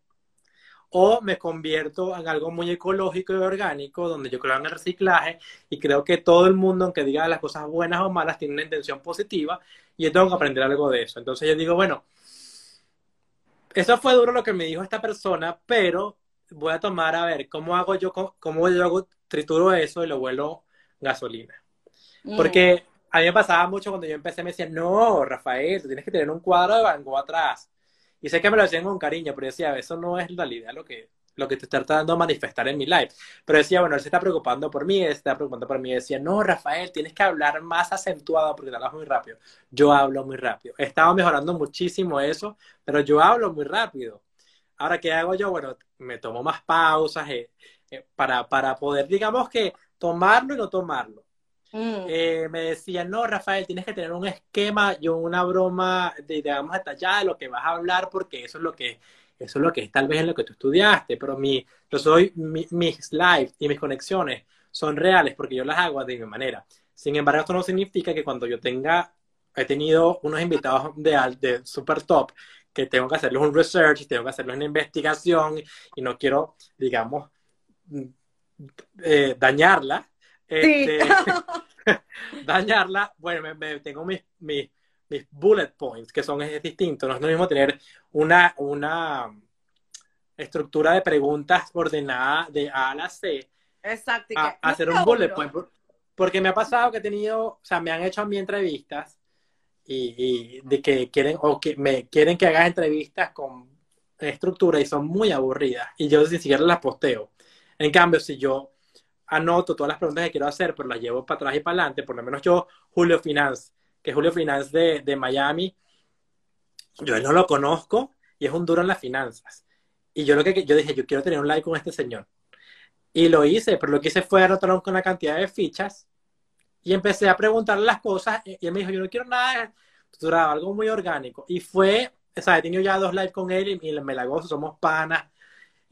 O me convierto en algo muy ecológico y orgánico, donde yo creo en el reciclaje y creo que todo el mundo, aunque diga las cosas buenas o malas, tiene una intención positiva y yo tengo que aprender algo de eso. Entonces yo digo, bueno, eso fue duro lo que me dijo esta persona, pero voy a tomar a ver cómo hago yo, cómo yo hago, trituro eso y lo vuelo gasolina. Mm. Porque a mí me pasaba mucho cuando yo empecé, me decían, no, Rafael, tú tienes que tener un cuadro de Van Gogh atrás. Y sé que me lo decían con cariño, pero decía, eso no es la idea lo que, lo que te está tratando de manifestar en mi live. Pero decía, bueno, él se está preocupando por mí, él se está preocupando por mí. Decía, no, Rafael, tienes que hablar más acentuado porque te hablas muy rápido. Yo hablo muy rápido. He estado mejorando muchísimo eso, pero yo hablo muy rápido. Ahora, ¿qué hago yo? Bueno, me tomo más pausas eh, eh, para, para poder, digamos que, tomarlo y no tomarlo. Mm. eh, me decían, no, Rafael, tienes que tener un esquema y una broma, de, digamos, detallada de lo que vas a hablar, porque eso es lo que, eso es lo que es tal vez en lo que tú estudiaste, pero mi, yo soy, mis lives y mis conexiones son reales porque yo las hago de mi manera. Sin embargo, esto no significa que cuando yo tenga, he tenido unos invitados de, de super top, que tengo que hacerles un research, tengo que hacerles una investigación y no quiero, digamos, mm, eh, dañarla. Este, (laughs) (laughs) dañarla, bueno, me, tengo mis, mis, mis, bullet points, que son es distinto. No es lo mismo tener una, una estructura de preguntas ordenada de A a la C. Exacto. A, hacer un bullet point. Porque me ha pasado que he tenido, o sea, me han hecho a mí entrevistas y, de que quieren o que me quieren que haga entrevistas con estructura y son muy aburridas y yo ni siquiera las posteo. En cambio, si yo anoto todas las preguntas que quiero hacer, pero las llevo para atrás y para adelante, por lo menos yo, Julio Finance, que es Julio Finance de, de Miami, yo no lo conozco y es un duro en las finanzas. Y yo lo que yo dije, yo quiero tener un like con este señor. Y lo hice, pero lo que hice fue anotar con una cantidad de fichas y empecé a preguntarle las cosas y él me dijo, yo no quiero nada estructurado, algo muy orgánico. Y fue, o sea, he tenido ya dos lives con él y, me la gozo, somos panas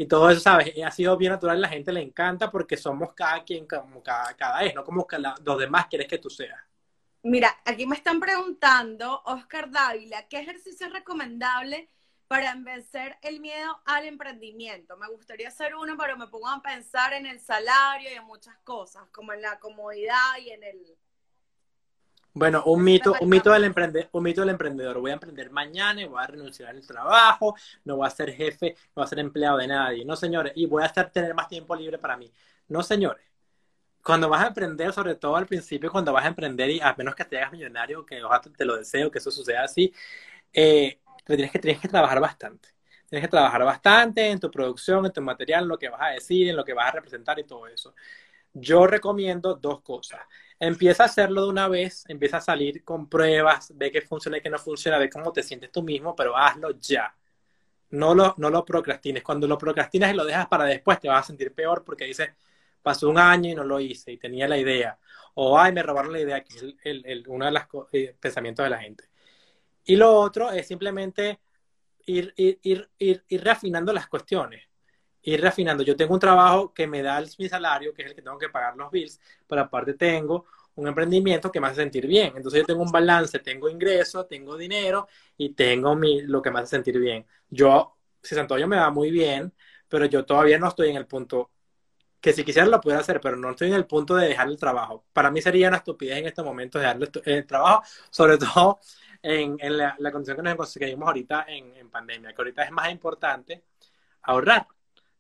y todo eso, ¿sabes? Ha sido bien natural, la gente le encanta porque somos cada quien, como cada, cada vez, no como que los demás quieres que tú seas. Mira, aquí me están preguntando, Oscar Dávila, ¿qué ejercicio es recomendable para vencer el miedo al emprendimiento. Me gustaría hacer uno, pero me pongo a pensar en el salario y en muchas cosas, como en la comodidad y en el... Bueno, un mito, un mito del emprendedor, un mito del emprendedor. Voy a emprender mañana y voy a renunciar al trabajo, no voy a ser jefe, no voy a ser empleado de nadie. No, señores, y voy a estar tener más tiempo libre para mí. No, señores. Cuando vas a emprender, sobre todo al principio, cuando vas a emprender, y a menos que te hagas millonario, que ojalá te lo deseo, que eso suceda así, eh, tienes que, tienes que trabajar bastante. Tienes que trabajar bastante en tu producción, en tu material, en lo que vas a decir, en lo que vas a representar y todo eso. Yo recomiendo dos cosas. Empieza a hacerlo de una vez, empieza a salir con pruebas, ve que funciona y que no funciona, ve cómo te sientes tú mismo, pero hazlo ya. No lo, no lo procrastines. Cuando lo procrastinas y lo dejas para después, te vas a sentir peor porque dices, pasó un año y no lo hice y tenía la idea. O, ay, me robaron la idea, que es uno de los eh, pensamientos de la gente. Y lo otro es simplemente ir, ir, ir, ir, refinando las cuestiones. Ir refinando. Yo tengo un trabajo que me da mi salario, que es el que tengo que pagar los bills, pero aparte tengo un emprendimiento que me hace sentir bien. Entonces yo tengo un balance, tengo ingresos, tengo dinero y tengo mi, lo que me hace sentir bien. Yo, si Santoyo me va muy bien, pero yo todavía no estoy en el punto que si quisiera lo pudiera hacer, pero no estoy en el punto de dejar el trabajo. Para mí sería una estupidez en este momento dejar el trabajo, sobre todo en, la, condición que nos conseguimos ahorita en, pandemia, que ahorita es más importante ahorrar.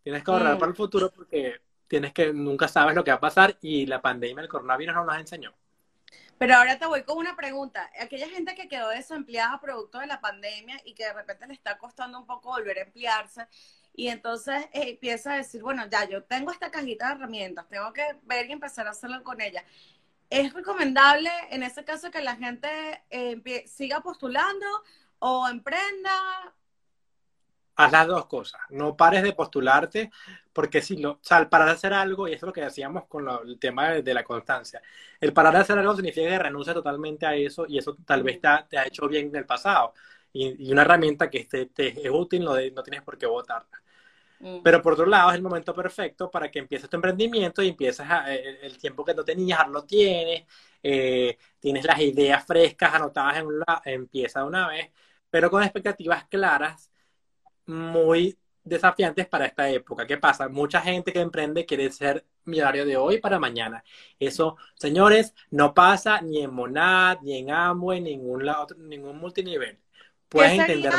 Tienes que ahorrar mm. para el futuro porque tienes que, nunca sabes lo que va a pasar y la pandemia, el coronavirus no nos enseñó. Pero ahora te voy con una pregunta. Aquella gente que quedó desempleada producto de la pandemia y que de repente le está costando un poco volver a emplearse y entonces eh, empieza a decir, bueno, ya yo tengo esta cajita de herramientas, tengo que ver y empezar a hacerlo con ella. ¿Es recomendable en ese caso que la gente eh, siga postulando o emprenda? Haz las dos cosas. No pares de postularte, porque si lo, o sea, el parar de hacer algo, y eso es lo que decíamos con el tema de, la constancia, el parar de hacer algo significa que renuncia totalmente a eso y eso tal vez te ha, te ha hecho bien en el pasado. Y, una herramienta que te, te es útil, no, no tienes por qué votarla. Mm. Pero por otro lado, es el momento perfecto para que empieces tu emprendimiento y empieces eh, el, tiempo que no tenías, lo tienes, eh, tienes las ideas frescas anotadas en un lado, empieza de una vez, pero con expectativas claras, muy desafiantes para esta época. ¿Qué pasa? Mucha gente que emprende quiere ser millonario de hoy para mañana. Eso, señores, no pasa ni en Monad, ni en Amway, ni en ningún, ningún multinivel. Puedes entender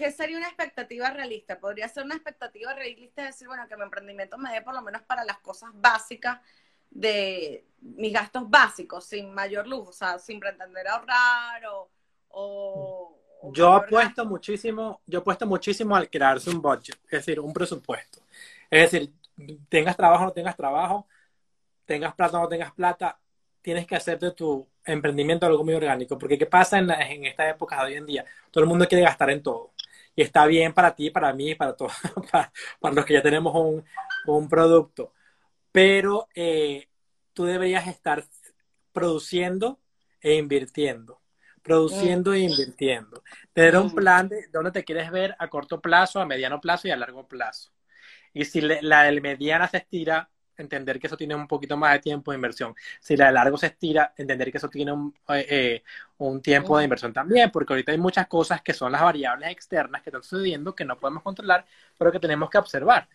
¿qué sería una expectativa realista? Podría ser una expectativa realista decir, bueno, que mi emprendimiento me dé por lo menos para las cosas básicas de mis gastos básicos, sin mayor lujo, o sea, sin pretender ahorrar o... yo apuesto muchísimo, yo apuesto muchísimo al crearse un budget, es decir, un presupuesto. Es decir, tengas trabajo o no tengas trabajo, tengas plata o no tengas plata, tienes que hacer de tu emprendimiento algo muy orgánico, porque ¿qué pasa en, en esta época de hoy en día? Todo el mundo quiere gastar en todo y está bien para ti, para mí, para todos, (laughs) para, los que ya tenemos un, un producto. Pero eh, tú deberías estar produciendo e invirtiendo. Produciendo e invirtiendo. Tener un plan de dónde te quieres ver a corto plazo, a mediano plazo y a largo plazo. Y si la del mediana se estira, entender que eso tiene un poquito más de tiempo de inversión. Si la de largo se estira, entender que eso tiene un, eh, eh, un tiempo de inversión también, porque ahorita hay muchas cosas que son las variables externas que están sucediendo que no podemos controlar, pero que tenemos que observar.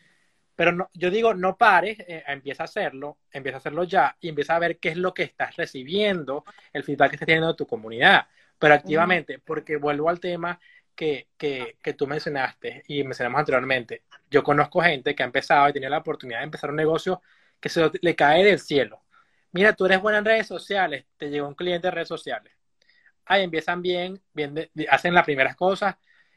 Pero no, yo digo, no pares, eh, empieza a hacerlo, empieza a hacerlo ya y empieza a ver qué es lo que estás recibiendo, el feedback que estás teniendo de tu comunidad, pero activamente, porque vuelvo al tema que, que, que, tú mencionaste y mencionamos anteriormente. Yo conozco gente que ha empezado y tiene la oportunidad de empezar un negocio que se le cae del cielo. Mira, tú eres buena en redes sociales, te llegó un cliente de redes sociales. Ahí empiezan bien, bien hacen las primeras cosas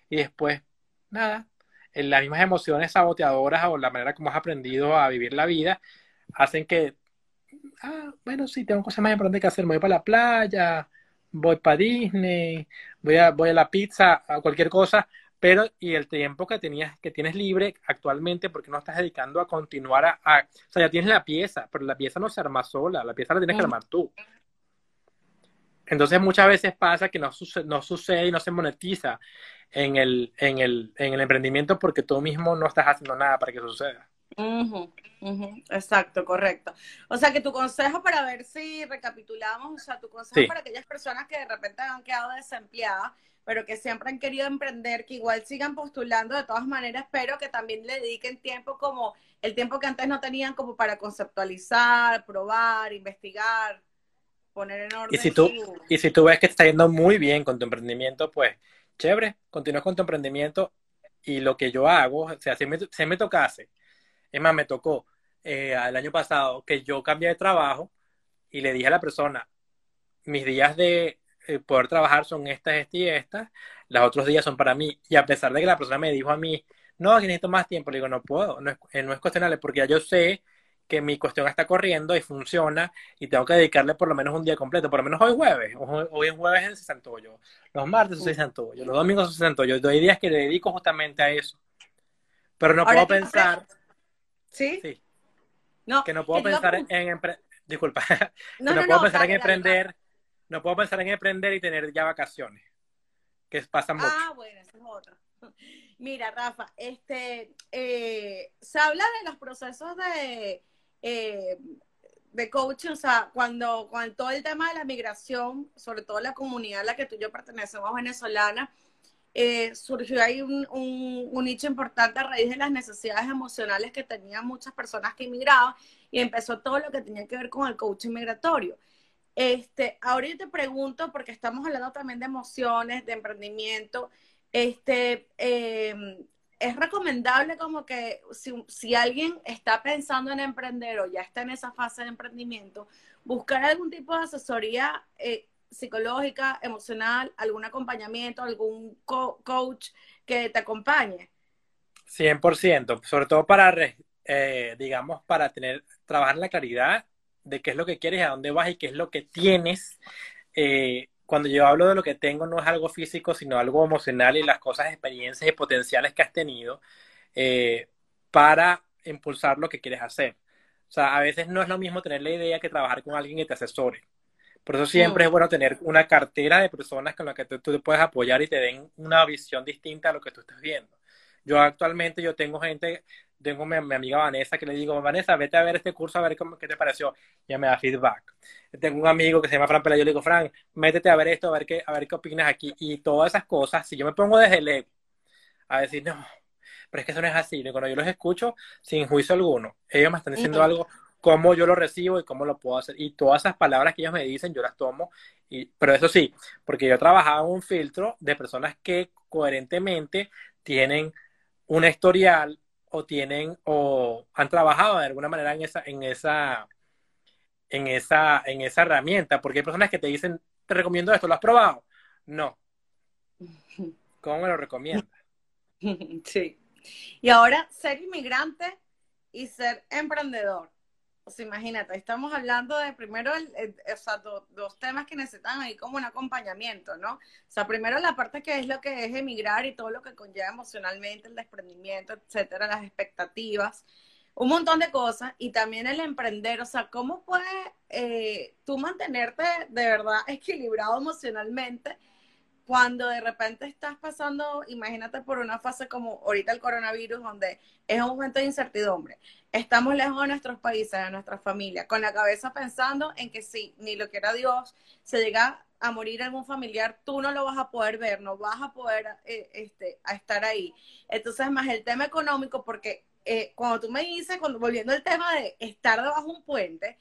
y después, nada, en las mismas emociones saboteadoras o la manera como has aprendido a vivir la vida, hacen que, ah, bueno, sí, tengo cosas más importantes que hacer, me voy para la playa, voy para Disney, voy a, voy a la pizza, a cualquier cosa, pero y el tiempo que tenías, que tienes libre actualmente, porque no estás dedicando a continuar a, o sea, ya tienes la pieza, pero la pieza no se arma sola, la pieza la tienes que armar tú. Entonces muchas veces pasa que no, no sucede y no se monetiza en el, en, el, en el emprendimiento porque tú mismo no estás haciendo nada para que eso suceda. Exacto, correcto. O sea, que tu consejo para ver si recapitulamos, o sea, tu consejo para aquellas personas que de repente han quedado desempleadas, pero que siempre han querido emprender, que igual sigan postulando de todas maneras, pero que también le dediquen tiempo como el tiempo que antes no tenían como para conceptualizar, probar, investigar, poner en orden. Y si tú, y si tú ves que está yendo muy bien con tu emprendimiento, pues chévere, continúa con tu emprendimiento y lo que yo hago, o sea, si me, si me tocase, es más, me tocó eh, el año pasado que yo cambié de trabajo y le dije a la persona, mis días de eh, poder trabajar son estas, estas y estas, los otros días son para mí. Y a pesar de que la persona me dijo a mí, no, necesito más tiempo, le digo, no puedo, no es, eh, no es cuestionable, porque ya yo sé que mi cuestión está corriendo y funciona y tengo que dedicarle por lo menos un día completo, por lo menos hoy jueves, hoy es jueves en Santoyo, los martes soy Santoyo, los domingos soy Santoyo, hay días que le dedico justamente a eso. Pero no puedo pensar... ¿Sí? Sí. No, que no puedo pensar en... Disculpa, (laughs) no, no, puedo pensar en emprender no puedo pensar en emprender y tener ya vacaciones, que pasa mucho. Ah, bueno, eso es otro. (laughs) Mira, Rafa, este, eh, se habla de los procesos de, eh, de coaching, o sea, cuando, cuando todo el tema de la migración, sobre todo la comunidad a la que tú y yo pertenecemos venezolana, eh, surgió ahí un, un, un, nicho importante a raíz de las necesidades emocionales que tenían muchas personas que inmigraban y empezó todo lo que tenía que ver con el coaching migratorio. Este, ahora yo te pregunto, porque estamos hablando también de emociones, de emprendimiento, este, em, es recomendable como que si, alguien está pensando en emprender o ya está en esa fase de emprendimiento, buscar algún tipo de asesoría eh, psicológica, emocional, algún acompañamiento, algún coach que te acompañe. 100%, sobre todo para, eh, digamos, para tener, trabajar la claridad de qué es lo que quieres, a dónde vas y qué es lo que tienes. Eh, cuando yo hablo de lo que tengo, no es algo físico, sino algo emocional y las cosas, experiencias y potenciales que has tenido eh, para impulsar lo que quieres hacer. O sea, a veces no es lo mismo tener la idea que trabajar con alguien que te asesore. Por eso siempre es bueno tener una cartera de personas con las que tú, tú, te puedes apoyar y te den una visión distinta a lo que tú estás viendo. Yo actualmente yo tengo gente tengo mi, mi, amiga Vanessa que le digo, Vanessa, vete a ver este curso a ver cómo, qué te pareció. Y ella me da feedback. Tengo un amigo que se llama Fran Pela, yo le digo, Fran, métete a ver esto, a ver qué, a ver qué opinas aquí. Y todas esas cosas, si yo me pongo desde el ego a decir, no, pero es que eso no es así. Y cuando yo los escucho, sin juicio alguno, ellos me están diciendo algo, cómo yo lo recibo y cómo lo puedo hacer. Y todas esas palabras que ellos me dicen, yo las tomo. Y, pero eso sí, porque yo trabajaba en un filtro de personas que coherentemente tienen un historial o tienen o han trabajado de alguna manera en esa, en esa, en esa, en esa herramienta, porque hay personas que te dicen, te recomiendo esto, ¿lo has probado? No. (laughs) ¿Cómo me lo recomiendas? (laughs) Sí. Y ahora, ser inmigrante y ser emprendedor. Imagínate, estamos hablando de primero, o sea, dos temas que necesitan ahí como un acompañamiento, ¿no? O sea, primero la parte que es lo que es emigrar y todo lo que conlleva emocionalmente, el desprendimiento, etcétera, las expectativas. un montón de cosas y también el emprender, o sea, ¿cómo puedes eh, tú mantenerte de verdad equilibrado emocionalmente cuando de repente estás pasando, imagínate por una fase como ahorita el coronavirus, donde es un momento de incertidumbre, estamos lejos de nuestros países, de nuestras familias, con la cabeza pensando en que si ni lo quiera Dios, se llega a morir algún familiar, tú no lo vas a poder ver, no vas a poder eh, este, a estar ahí. Entonces, más el tema económico, porque eh, cuando tú me dices, volviendo al tema de estar debajo de un puente,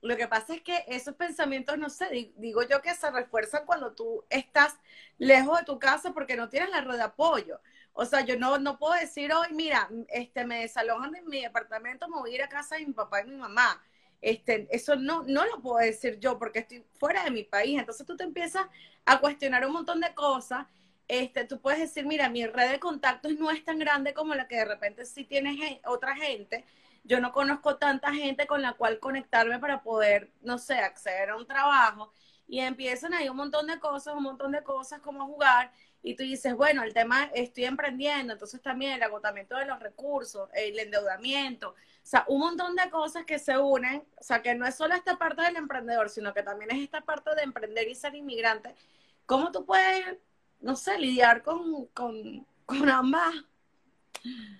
lo que pasa es que esos pensamientos, no sé, digo yo que se refuerzan cuando tú estás lejos de tu casa porque no tienes la red de apoyo. O sea, yo no, no puedo decir hoy, mira, este, me desalojan de mi departamento, me voy a ir a casa de mi papá y mi mamá. Este, eso no, no lo puedo decir yo porque estoy fuera de mi país. Entonces tú te empiezas a cuestionar un montón de cosas. Este, tú puedes decir, mira, mi red de contactos no es tan grande como la que de repente sí tienes otra gente. Yo no conozco tanta gente con la cual conectarme para poder, no sé, acceder a un trabajo. Y empiezan ahí un montón de cosas, un montón de cosas como jugar. Y tú dices, bueno, el tema estoy emprendiendo, entonces también el agotamiento de los recursos, el endeudamiento, o sea, un montón de cosas que se unen, o sea, que no es solo esta parte del emprendedor, sino que también es esta parte de emprender y ser inmigrante. ¿Cómo tú puedes, no sé, lidiar con, con, con ambas?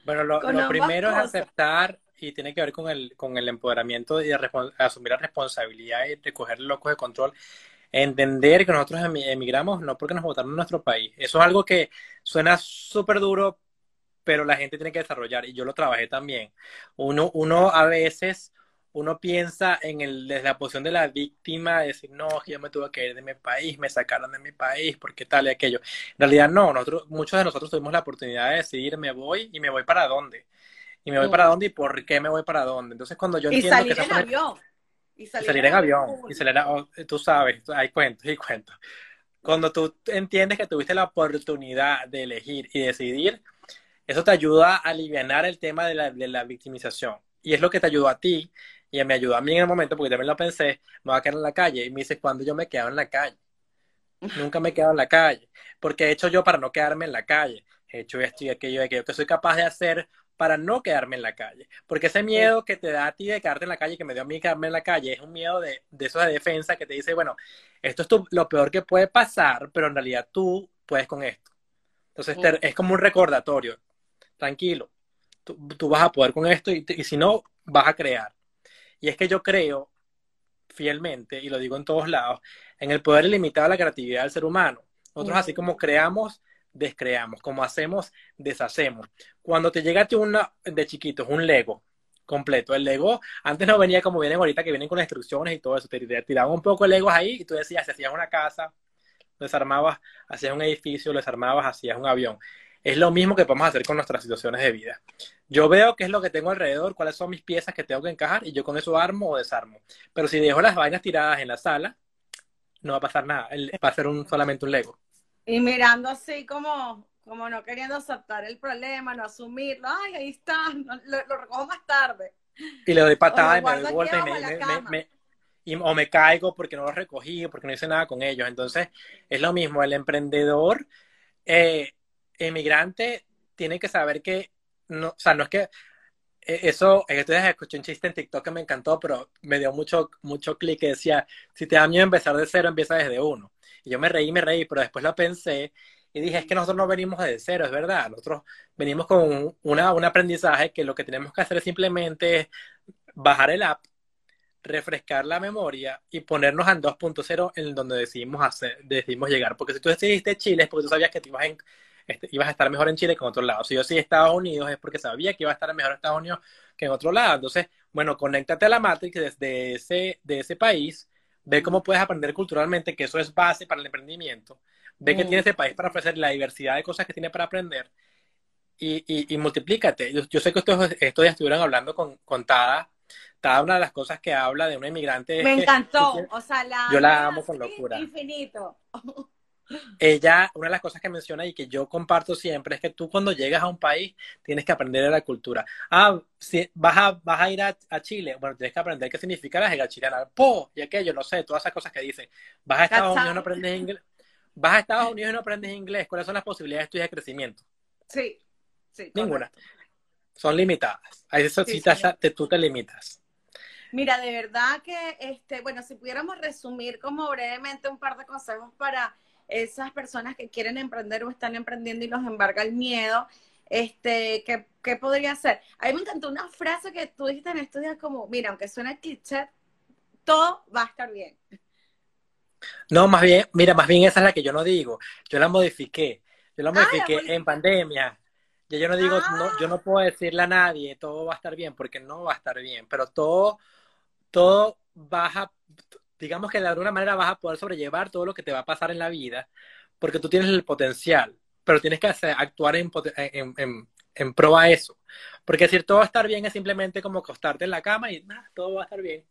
Bueno, lo, primero es aceptar y tiene que ver con el, con el empoderamiento y asumir la responsabilidad y recoger locos de control. Entender que nosotros emigramos no porque nos votaron en nuestro país. Eso es algo que suena súper duro, pero la gente tiene que desarrollar y yo lo trabajé también. Uno, uno a veces, uno piensa en el, desde la posición de la víctima, de decir, no, que yo me tuve que ir de mi país, me sacaron de mi país, porque tal y aquello. En realidad no, nosotros, muchos de nosotros tuvimos la oportunidad de decidir, me voy y me voy para dónde. Y me voy para dónde y por qué me voy para dónde. Entonces cuando yo entiendo salir en avión. Y salir, en avión. Y salir, oh, tú sabes, hay cuentos y cuentos. Cuando tú entiendes que tuviste la oportunidad de elegir y decidir, eso te ayuda a aliviar el tema de la, de la victimización. Y es lo que te ayudó a ti y me ayudó a mí en el momento, porque también lo pensé, me voy a quedar en la calle. Y me dice, ¿cuándo yo me quedo en la calle? (laughs) Nunca me he quedado en la calle. Porque he hecho yo para no quedarme en la calle. He hecho esto y aquello y aquello que soy capaz de hacer para no quedarme en la calle. Porque ese miedo que te da a ti de quedarte en la calle, que me dio a mí quedarme en la calle, es un miedo de, de eso de defensa que te dice, bueno, esto es lo peor que puede pasar, pero en realidad tú puedes con esto. Entonces es como un recordatorio tranquilo, tú, vas a poder con esto y, si no, vas a crear. Y es que yo creo fielmente, y lo digo en todos lados, en el poder ilimitado de la creatividad del ser humano. Nosotros así como creamos, descreamos, como hacemos, deshacemos. Cuando te llega a ti una, de chiquitos un Lego completo, el Lego antes no venía como vienen ahorita, que vienen con instrucciones y todo eso, te, tiraban un poco de Legos ahí y tú decías, hacías una casa, desarmabas, hacías un edificio, desarmabas, hacías un avión. Es lo mismo que podemos hacer con nuestras situaciones de vida. Yo veo qué es lo que tengo alrededor, cuáles son mis piezas que tengo que encajar y yo con eso armo o desarmo. Pero si dejo las vainas tiradas en la sala, no va a pasar nada. Va a ser un, solamente un Lego. Y mirando así como, como no queriendo aceptar el problema, no asumirlo. Ay, ahí está, lo, recojo más tarde. Y le doy patada y me doy vuelta y me, o me caigo porque no lo recogí, porque no hice nada con ellos. Entonces, es lo mismo, el emprendedor eh, emigrante tiene que saber que, no, o sea, no es que eso, en escuché un chiste en TikTok que me encantó, pero me dio mucho, mucho clic que decía, si te da miedo empezar de cero, empieza desde uno. Y yo me reí, me reí, pero después lo pensé y dije, es que nosotros no venimos desde cero, es verdad. Nosotros venimos con una, un aprendizaje que lo que tenemos que hacer es simplemente bajar el app, refrescar la memoria y ponernos en 2.0 en donde decidimos hacer, decidimos llegar. Porque si tú decidiste Chile es porque tú sabías que te ibas en este, ibas a estar mejor en Chile que en otro lado. Si yo sí Estados Unidos es porque sabía que iba a estar mejor en Estados Unidos que en otro lado. Entonces, bueno, conéctate a la Matrix desde ese, de ese país, ve cómo puedes aprender culturalmente, que eso es base para el emprendimiento, ve que tiene ese país para ofrecer la diversidad de cosas que tiene para aprender y, y, multiplícate. Yo, sé que ustedes estos días estuvieron hablando con, con Tada. Tada, una de las cosas que habla de una inmigrante. Me encantó, o sea, la. Yo la amo con locura. Infinito. (laughs) ella, una de las cosas que menciona y que yo comparto siempre es que tú cuando llegas a un país tienes que aprender de la cultura. Ah, si vas a, vas a ir a, Chile, bueno, tienes que aprender qué significa la jerga chilena, po, y aquello, no sé, todas esas cosas que dicen. Vas a Estados Unidos y no aprendes inglés. Vas a Estados Unidos y no aprendes inglés. ¿Cuáles son las posibilidades tuyas de crecimiento? Sí, sí. Ninguna. son limitadas. A eso sí, te, tú te limitas. Mira, de verdad que, este, bueno, si pudiéramos resumir como brevemente un par de consejos para esas personas que quieren emprender o están emprendiendo y los embarga el miedo, este, ¿qué, ¿qué, podría ser? A mí me encantó una frase que tú dijiste en estos días como, mira, aunque suene cliché, todo va a estar bien. No, más bien, mira, más bien esa es la que yo no digo. Yo la modifiqué. Yo la ah, modifiqué en pandemia. Ya yo no digo, no, yo no puedo decirle a nadie, todo va a estar bien, porque no va a estar bien, pero todo, todo baja, digamos que de alguna manera vas a poder sobrellevar todo lo que te va a pasar en la vida, porque tú tienes el potencial, pero tienes que hacer, actuar en, en, en, en pro a eso. Porque decir todo va a estar bien es simplemente como acostarte en la cama y nada, todo va a estar bien.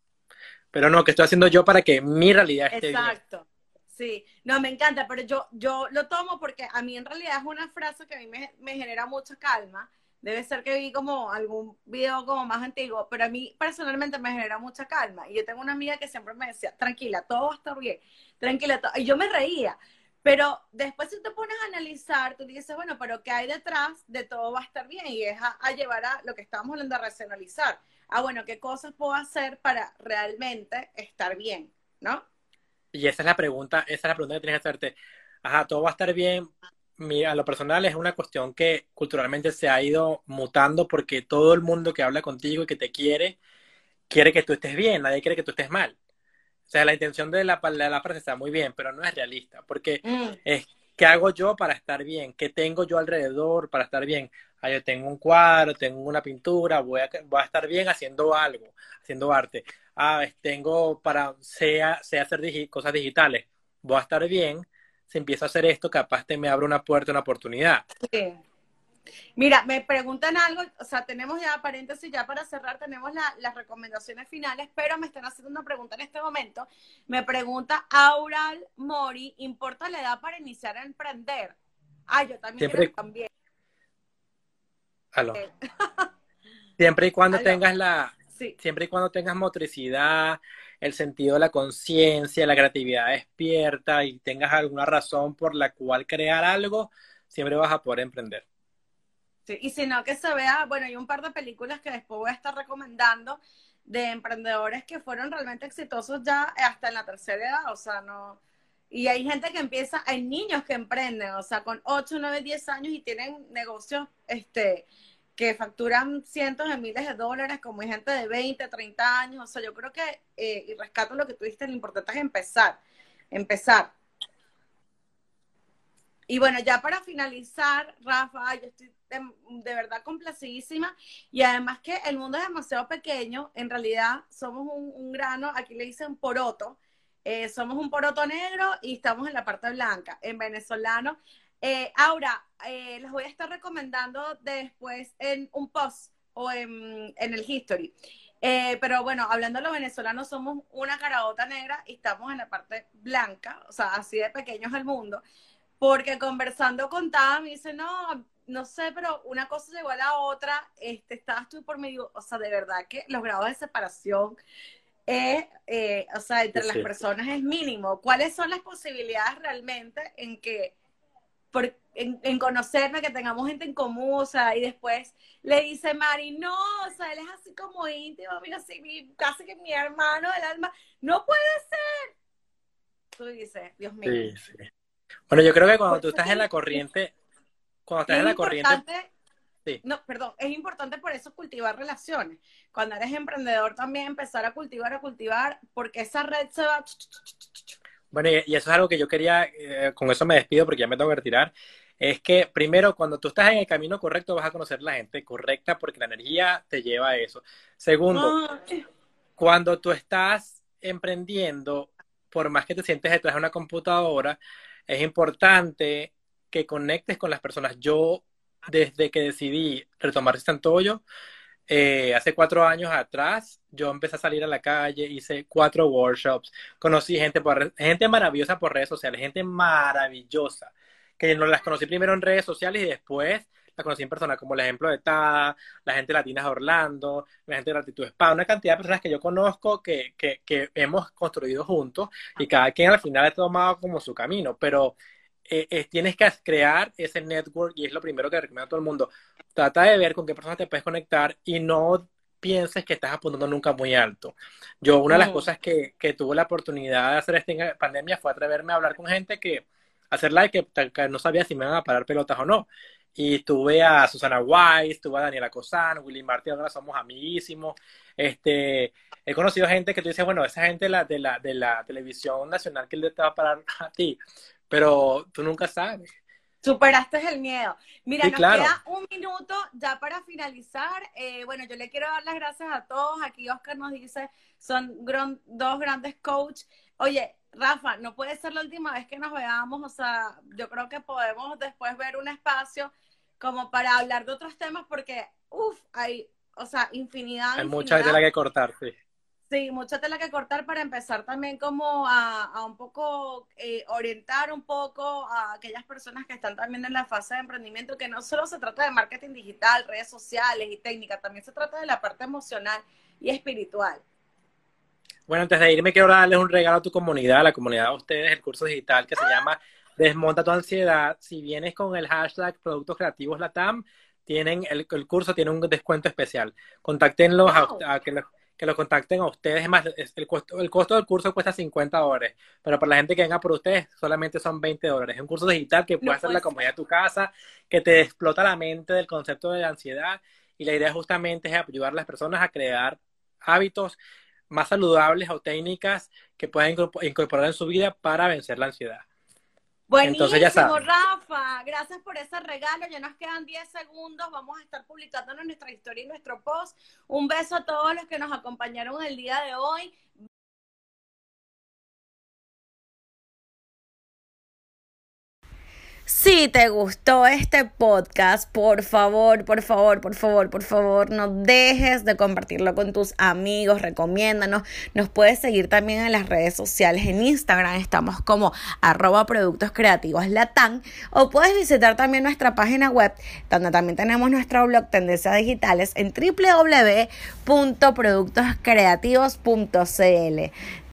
Pero no, que estoy haciendo yo para que mi realidad esté bien. Exacto. Sí, no, me encanta, pero yo, yo lo tomo porque a mí en realidad es una frase que a mí me, me genera mucha calma. Debe ser que vi como algún video como más antiguo, pero a mí personalmente me genera mucha calma. Y yo tengo una amiga que siempre me decía, tranquila, todo va a estar bien, tranquila, todo. y yo me reía. Pero después si te pones a analizar, tú dices, bueno, pero ¿qué hay detrás de todo va a estar bien? Y es a, llevar a lo que estábamos hablando, a racionalizar. Ah, bueno, ¿qué cosas puedo hacer para realmente estar bien? ¿No? Y esa es la pregunta, esa es la pregunta que tienes que hacerte. Ajá, todo va a estar bien. Mira, a lo personal es una cuestión que culturalmente se ha ido mutando porque todo el mundo que habla contigo y que te quiere, quiere que tú estés bien, nadie quiere que tú estés mal. O sea, la intención de la, de la frase está muy bien, pero no es realista, porque mm. es, ¿qué hago yo para estar bien? ¿Qué tengo yo alrededor para estar bien? Ah, yo tengo un cuadro, tengo una pintura, voy a, voy a estar bien haciendo algo, haciendo arte ah, tengo para, sea, sea hacer cosas digitales, voy a estar bien, si empiezo a hacer esto, capaz te me abre una puerta, una oportunidad. Sí. Mira, me preguntan algo, o sea, tenemos ya paréntesis, ya para cerrar, tenemos las recomendaciones finales, pero me están haciendo una pregunta en este momento. Me pregunta Aural Mori, ¿importa la edad para iniciar a emprender? Ah, yo también Siempre... también. Aló. Siempre y cuando (laughs) tengas la, Siempre y cuando tengas motricidad, el sentido de la conciencia, la creatividad despierta y tengas alguna razón por la cual crear algo, siempre vas a poder emprender. Y si no, que se vea, bueno, hay un par de películas que después voy a estar recomendando de emprendedores que fueron realmente exitosos ya hasta en la tercera edad, o sea, no... Y hay gente que empieza, hay niños que emprenden, o sea, con 8, 9, 10 años y tienen negocios, este, que facturan cientos de miles de dólares, como hay gente de 20, 30 años. O sea, yo creo que, eh, y rescato lo que tú dijiste, lo importante es empezar, empezar. Y bueno, ya para finalizar, Rafa, yo estoy de, verdad complacidísima y además que el mundo es demasiado pequeño, en realidad somos un, grano, aquí le dicen poroto, eh, somos un poroto negro y estamos en la parte blanca. En venezolano eh, Aura, eh, les voy a estar recomendando después en un post o en, el history. Eh, pero bueno, hablando de los venezolanos, somos una carabota negra y estamos en la parte blanca, o sea, así de pequeño es el mundo. Porque conversando con Tam, me dice, no, no sé, pero una cosa llegó a la otra, este, estabas tú por medio, o sea, de verdad que los grados de separación o sea, entre las personas es mínimo. ¿Cuáles son las posibilidades realmente en que por, en, conocerme, que tengamos gente en común, o sea, y después le dice Mari, no, o sea, él es así como íntimo, mira, así, casi que mi hermano del alma, no puede ser. Tú dices, Dios mío. Sí, sí. Bueno, yo creo que cuando tú estás en la corriente, cuando estás en la corriente... Sí. No, perdón, es importante por eso cultivar relaciones. Cuando eres emprendedor también empezar a cultivar, a cultivar, porque esa red se va bueno, y, eso es algo que yo quería, eh, con eso me despido porque ya me tengo que retirar, es que primero, cuando tú estás en el camino correcto, vas a conocer la gente correcta porque la energía te lleva a eso. Segundo, cuando tú estás emprendiendo, por más que te sientes detrás de una computadora, es importante que conectes con las personas. Yo, desde que decidí retomar Santollo, eh, hace cuatro años atrás, yo empecé a salir a la calle, hice cuatro workshops, conocí gente, por, gente maravillosa por redes sociales, gente maravillosa, que no las conocí primero en redes sociales y después las conocí en persona, como el ejemplo de Tada, la gente latina de Orlando, la gente de Latitud Spa, una cantidad de personas que yo conozco que, que, que hemos construido juntos y cada quien al final ha tomado como su camino, pero eh, tienes que crear ese network y es lo primero que recomiendo a todo el mundo. Trata de ver con qué personas te puedes conectar y no pienses que estás apuntando nunca muy alto. Yo, una de las cosas que, que, tuve la oportunidad de hacer esta pandemia fue atreverme a hablar con gente que, hacer live que, que no sabía si me iban a parar pelotas o no. Y tuve a Susana Weiss, tuve a Daniela Cosán, Willy Martí, ahora somos amiguísimos. Este, he conocido gente que tú dices, bueno, esa gente de la, de la, de la televisión nacional que le te va a parar a ti, pero tú nunca sabes. Superaste el miedo. Mira, nos queda un minuto ya para finalizar. Eh, bueno, yo le quiero dar las gracias a todos. Aquí Oscar nos dice, son dos grandes coaches. Oye, Rafa, no puede ser la última vez que nos veamos. O sea, yo creo que podemos después ver un espacio como para hablar de otros temas porque, uff, hay, o sea, infinidad. Hay mucha tela que cortar, sí. Sí, mucha tela que cortar para empezar también como a, un poco eh, orientar un poco a aquellas personas que están también en la fase de emprendimiento, que no solo se trata de marketing digital, redes sociales y técnica, también se trata de la parte emocional y espiritual. Bueno, antes de irme quiero darles un regalo a tu comunidad, a la comunidad de ustedes, el curso digital que se llama Desmonta tu ansiedad. Si vienes con el hashtag Productos Creativos Latam, tienen el, curso tiene un descuento especial. Contáctenlos a, que que lo contacten a ustedes. Es más, el costo, el costo del curso cuesta 50 dólares, pero para la gente que venga por ustedes solamente son 20 dólares. Es un curso digital que puede hacer la comodidad de tu casa, que te explota la mente del concepto de la ansiedad y la idea justamente es ayudar a las personas a crear hábitos más saludables o técnicas que puedan incorporar en su vida para vencer la ansiedad. Buenísimo, Rafa. Gracias por ese regalo. Ya nos quedan 10 segundos. Vamos a estar publicando nuestra historia y nuestro post. Un beso a todos los que nos acompañaron el día de hoy. Si te gustó este podcast, por favor, por favor, por favor, por favor, no dejes de compartirlo con tus amigos, recomiéndanos. Nos puedes seguir también en las redes sociales, en Instagram estamos como arroba productos creativos latán o puedes visitar también nuestra página web donde también tenemos nuestro blog Tendencias Digitales en www.productoscreativos.cl.